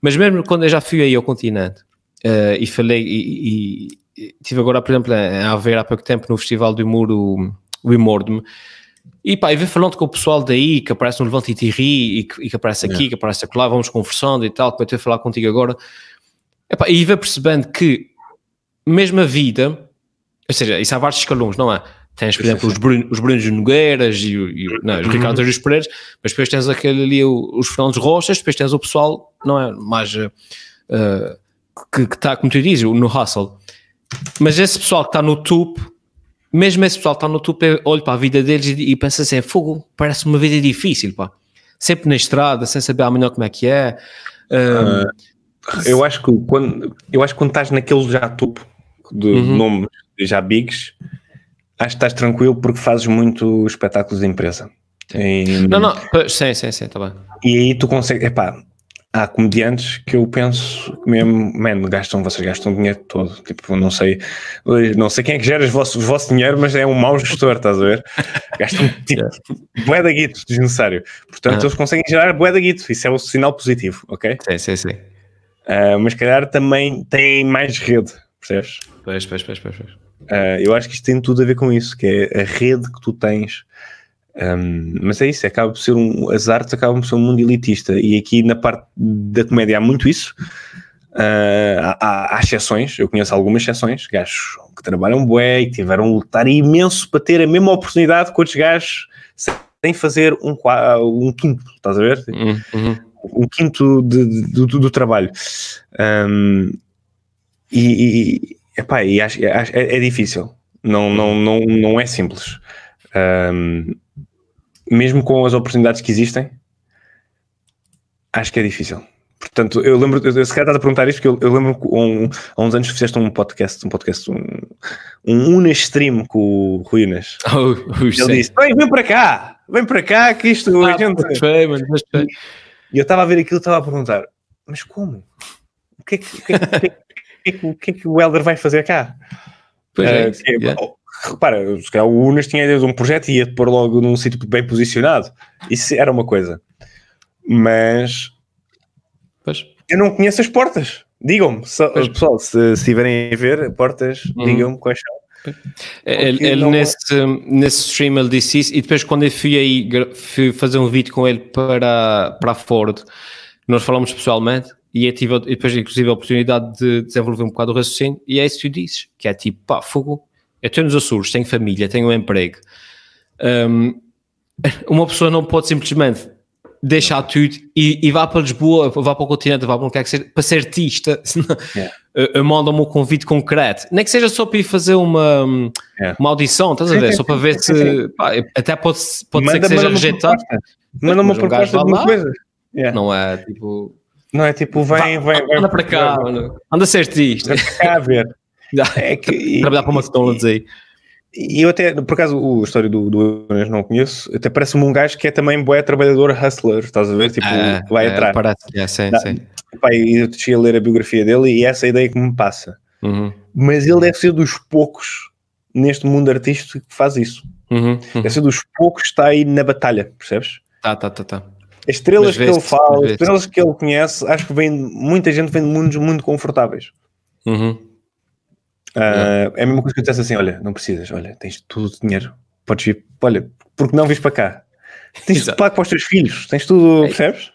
mas mesmo quando eu já fui aí ao continente uh, e falei, e, e, tive agora, por exemplo, a ver há pouco tempo no Festival do Humor, o, Imordme, e pá, e ver falando com o pessoal daí, que aparece no Levante e Tirri, e que, e que aparece aqui, que aparece lá, vamos conversando e tal, que eu estou a falar contigo agora, Epá, e ver percebendo que mesmo a vida ou seja, isso há vários escalões, não é? Tens, por exemplo, os, Bruno, os Brunos Nogueiras e, e não, os. Ricardo Aruz Pereiras, mas depois tens aquele ali, os Fernandes Rochas, depois tens o pessoal, não é? Mais uh, que está, como tu dizes, no hustle. Mas esse pessoal que está no topo, mesmo esse pessoal que está no topo, eu olho para a vida deles e, e penso assim: fogo, parece uma vida difícil, pá. Sempre na estrada, sem saber amanhã como é que é. Uh, uh eu acho que quando, eu acho que quando estás naquele já topo de uhum. nomes já bigs, acho que estás tranquilo porque fazes muito espetáculos de empresa. E, não, não, sim, sim, sim, tá bem. E aí tu consegues, epá, há comediantes que eu penso mesmo, man, gastam, vocês gastam dinheiro todo. Tipo, não sei, não sei quem é que gera o vosso, o vosso dinheiro, mas é um mau gestor, estás a ver? Gastam *laughs* tipo, bué da guito desnecessário. Portanto, eles conseguem gerar bué da guito, isso é um sinal positivo, ok? Sim, sim, sim. Uh, mas calhar também tem mais rede, percebes? Pois, pois, pois, pois. Uh, eu acho que isto tem tudo a ver com isso, que é a rede que tu tens um, mas é isso, acaba por ser um, as artes acabam por ser um mundo elitista e aqui na parte da comédia há muito isso. Uh, há, há, exceções, eu conheço algumas exceções, gajos que trabalham bué e tiveram a lutar imenso para ter a mesma oportunidade que outros gajos sem fazer um, um quinto, estás a ver? Uhum. Um quinto de, de, do, do, trabalho. Um, e, epá, e acho, é, é, difícil, não, não, não, não é simples. Um, mesmo com as oportunidades que existem, acho que é difícil. Portanto, eu lembro, eu, se calhar estás a perguntar isto, porque eu, eu lembro que um, há uns anos fizeste um podcast, um podcast, um, um Una Stream com o Rui Unas. *laughs* Oh, Ele disse: vem, vem para cá, vem para cá, que isto ah, a gente. Mano, e eu estava a ver aquilo e estava a perguntar: mas como? O que é que, o que, é que, o que, é que, o que, é que o Helder vai fazer cá? Pois é, uh, yeah repara, se calhar o Unas tinha um projeto e ia pôr logo num sítio bem posicionado. Isso era uma coisa. Mas pois. eu não conheço as portas. Digam-me, pessoal, se estiverem a ver portas, uhum. digam-me quais são. Ele, ele nesse, nesse stream ele disse isso e depois quando eu fui aí fui fazer um vídeo com ele para, para a Ford, nós falamos pessoalmente e eu tive e depois inclusive a oportunidade de desenvolver um bocado o raciocínio e é isso que tu dizes, que é tipo, pá, fogo, eu estou nos Açores, tenho família, tenho um emprego. Um, *laughs* uma pessoa não pode simplesmente deixar tudo e, e vá para Lisboa, vá para o continente, vá para onde quer que seja, para ser artista, *laughs* yeah. uh, manda-me um convite concreto. Nem que seja só para ir fazer uma, yeah. uma audição, estás a ver? Só para ver se. Pá, até pode, pode ser que seja rejeitado. Manda uma proposta de uma coisa. Yeah. Não é tipo. Não é tipo, vem, vem, vem. Anda para cá, anda a ser artista. Anda para cá a ver. *laughs* É que, Trabalhar para uma McDonald's aí. E eu até, por acaso, a história do, do não conheço, até parece-me um gajo que é também boé trabalhador hustler, estás a ver? Tipo, ah, vai é, entrar. Parece, é, sim, Dá, sim. Eu cheguei a ler a biografia dele e essa é a ideia que me passa. Uhum. Mas ele deve ser dos poucos neste mundo artístico que faz isso. Uhum, uhum. Deve ser dos poucos que está aí na batalha, percebes? Tá, tá, tá, tá. As estrelas que ele fala, as estrelas que ele conhece, acho que vem, muita gente vem de mundos muito confortáveis. Uhum. Uh, é a mesma coisa que eu dissesse assim: olha, não precisas, olha, tens tudo o dinheiro, podes vir, olha, porque não vis para cá? Tens tudo pago para os teus filhos, tens tudo, é. percebes?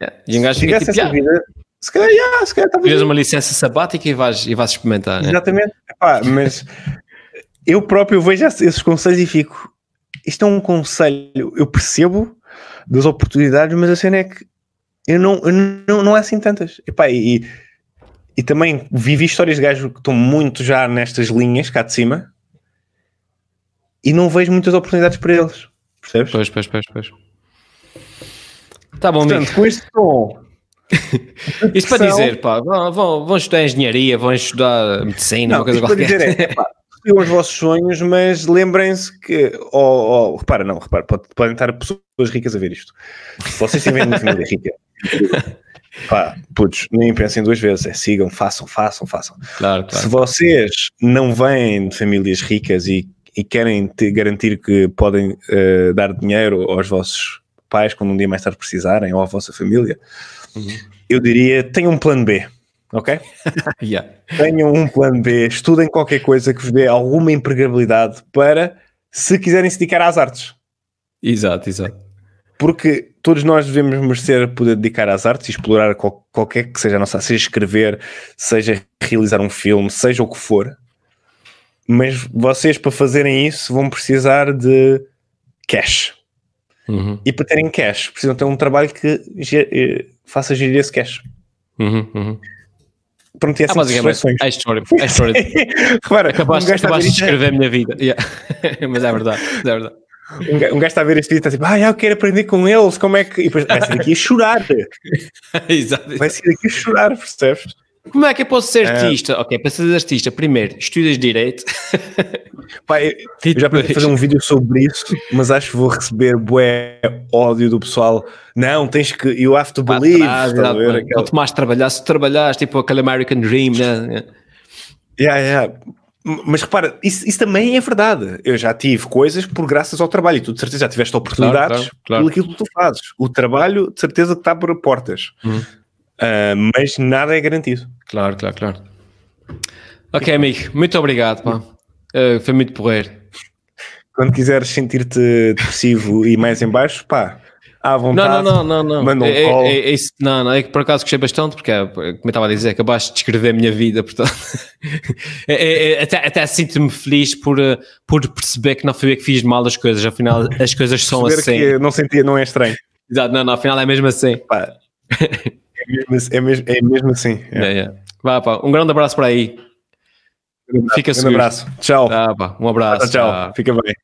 Yeah. E um gajo fica tipo, essa vida, se calhar, yeah, se calhar talvez. uma licença sabática e vais, e vais experimentar. Né? Exatamente, né? Epá, mas eu próprio vejo esses conselhos e fico: isto é um conselho, eu percebo das oportunidades, mas a cena é que eu não, eu não, não é assim tantas. Epá, e, e também vivi histórias de gajos que estão muito já nestas linhas cá de cima e não vejo muitas oportunidades para eles. Percebes? Pois, pois, pois, pois. Tá bom, Portanto, amigo. com este tom. *laughs* Isto para dizer, pá, vão, vão, vão estudar engenharia, vão estudar medicina, não, uma coisa qualquer. Para dizer é, pá, os vossos sonhos, mas lembrem-se que, oh, oh, repara, não, repara, podem estar pessoas ricas a ver isto. Se vocês tiverem uma família rica, *laughs* Pá, putz, nem pensem duas vezes, é sigam, façam, façam, façam. Claro, claro. Se vocês não vêm de famílias ricas e, e querem te garantir que podem uh, dar dinheiro aos vossos pais quando um dia mais tarde precisarem, ou à vossa família, uhum. eu diria, tenham um plano B, ok? *laughs* yeah. Tenham um plano B, estudem qualquer coisa que vos dê alguma empregabilidade para, se quiserem se dedicar às artes. Exato, exato porque todos nós devemos merecer poder dedicar às artes e explorar qual, qualquer que seja a nossa, seja escrever, seja realizar um filme, seja o que for. Mas vocês, para fazerem isso, vão precisar de cash. Uhum. E para terem cash, precisam ter um trabalho que eh, faça gerir esse cash. Uhum, uhum. Pronto, e assim ah, é história. É história. *laughs* Repara, acabaste, acabaste de escrever a minha vida. Yeah. *laughs* Mas é verdade, é verdade. um gajo está a ver este vídeo e está tipo, ah, eu quero aprender com eles, como é que. E depois vai ser daqui a chorar. *laughs* Exato. Vai ser daqui a chorar, percebes? Como é que eu posso ser artista? Ok, para ser artista, primeiro estudas direito. *laughs* Pai, eu, já pensei fazer um vídeo sobre isso, mas acho que vou receber bué ódio do pessoal. Não, tens que. You have to believe. Trás, tá ver, aquela... Quanto mais trabalhar, se trabalhares, tipo aquele American Dream, né? Yeah, yeah. Mas repara, isso, isso, também é verdade. Eu já tive coisas por graças ao trabalho e tu de certeza já tiveste oportunidades claro, claro, claro. por aquilo que tu fazes. O trabalho, de certeza, que está por portas. Uhum. Uh, mas nada é garantido. Claro, claro, claro. Ok, amigo, muito obrigado. Pá. Uh, foi muito porreiro. Quando quiseres sentir-te depressivo e mais em baixo, pá, à vontade. Não, não, não, não. Manda um é. É, é, isso, não, não, é que por acaso gostei bastante, porque, é, como eu estava a dizer, acabaste de descrever a minha vida, portanto, *laughs* é, é, é, até, até sinto-me feliz por, por perceber que não fui eu que fiz mal as coisas, afinal as coisas são assim. Que não sentia, não é estranho. Exato, não, não, afinal é mesmo assim. Pá. *laughs* É mesmo, é mesmo, assim. É. Yeah, yeah. Vá, pá, um grande abraço para aí. Um Fica seguro. Um abraço. Tchau. Ah, pá, um abraço. Tchau. tchau. Fica bem.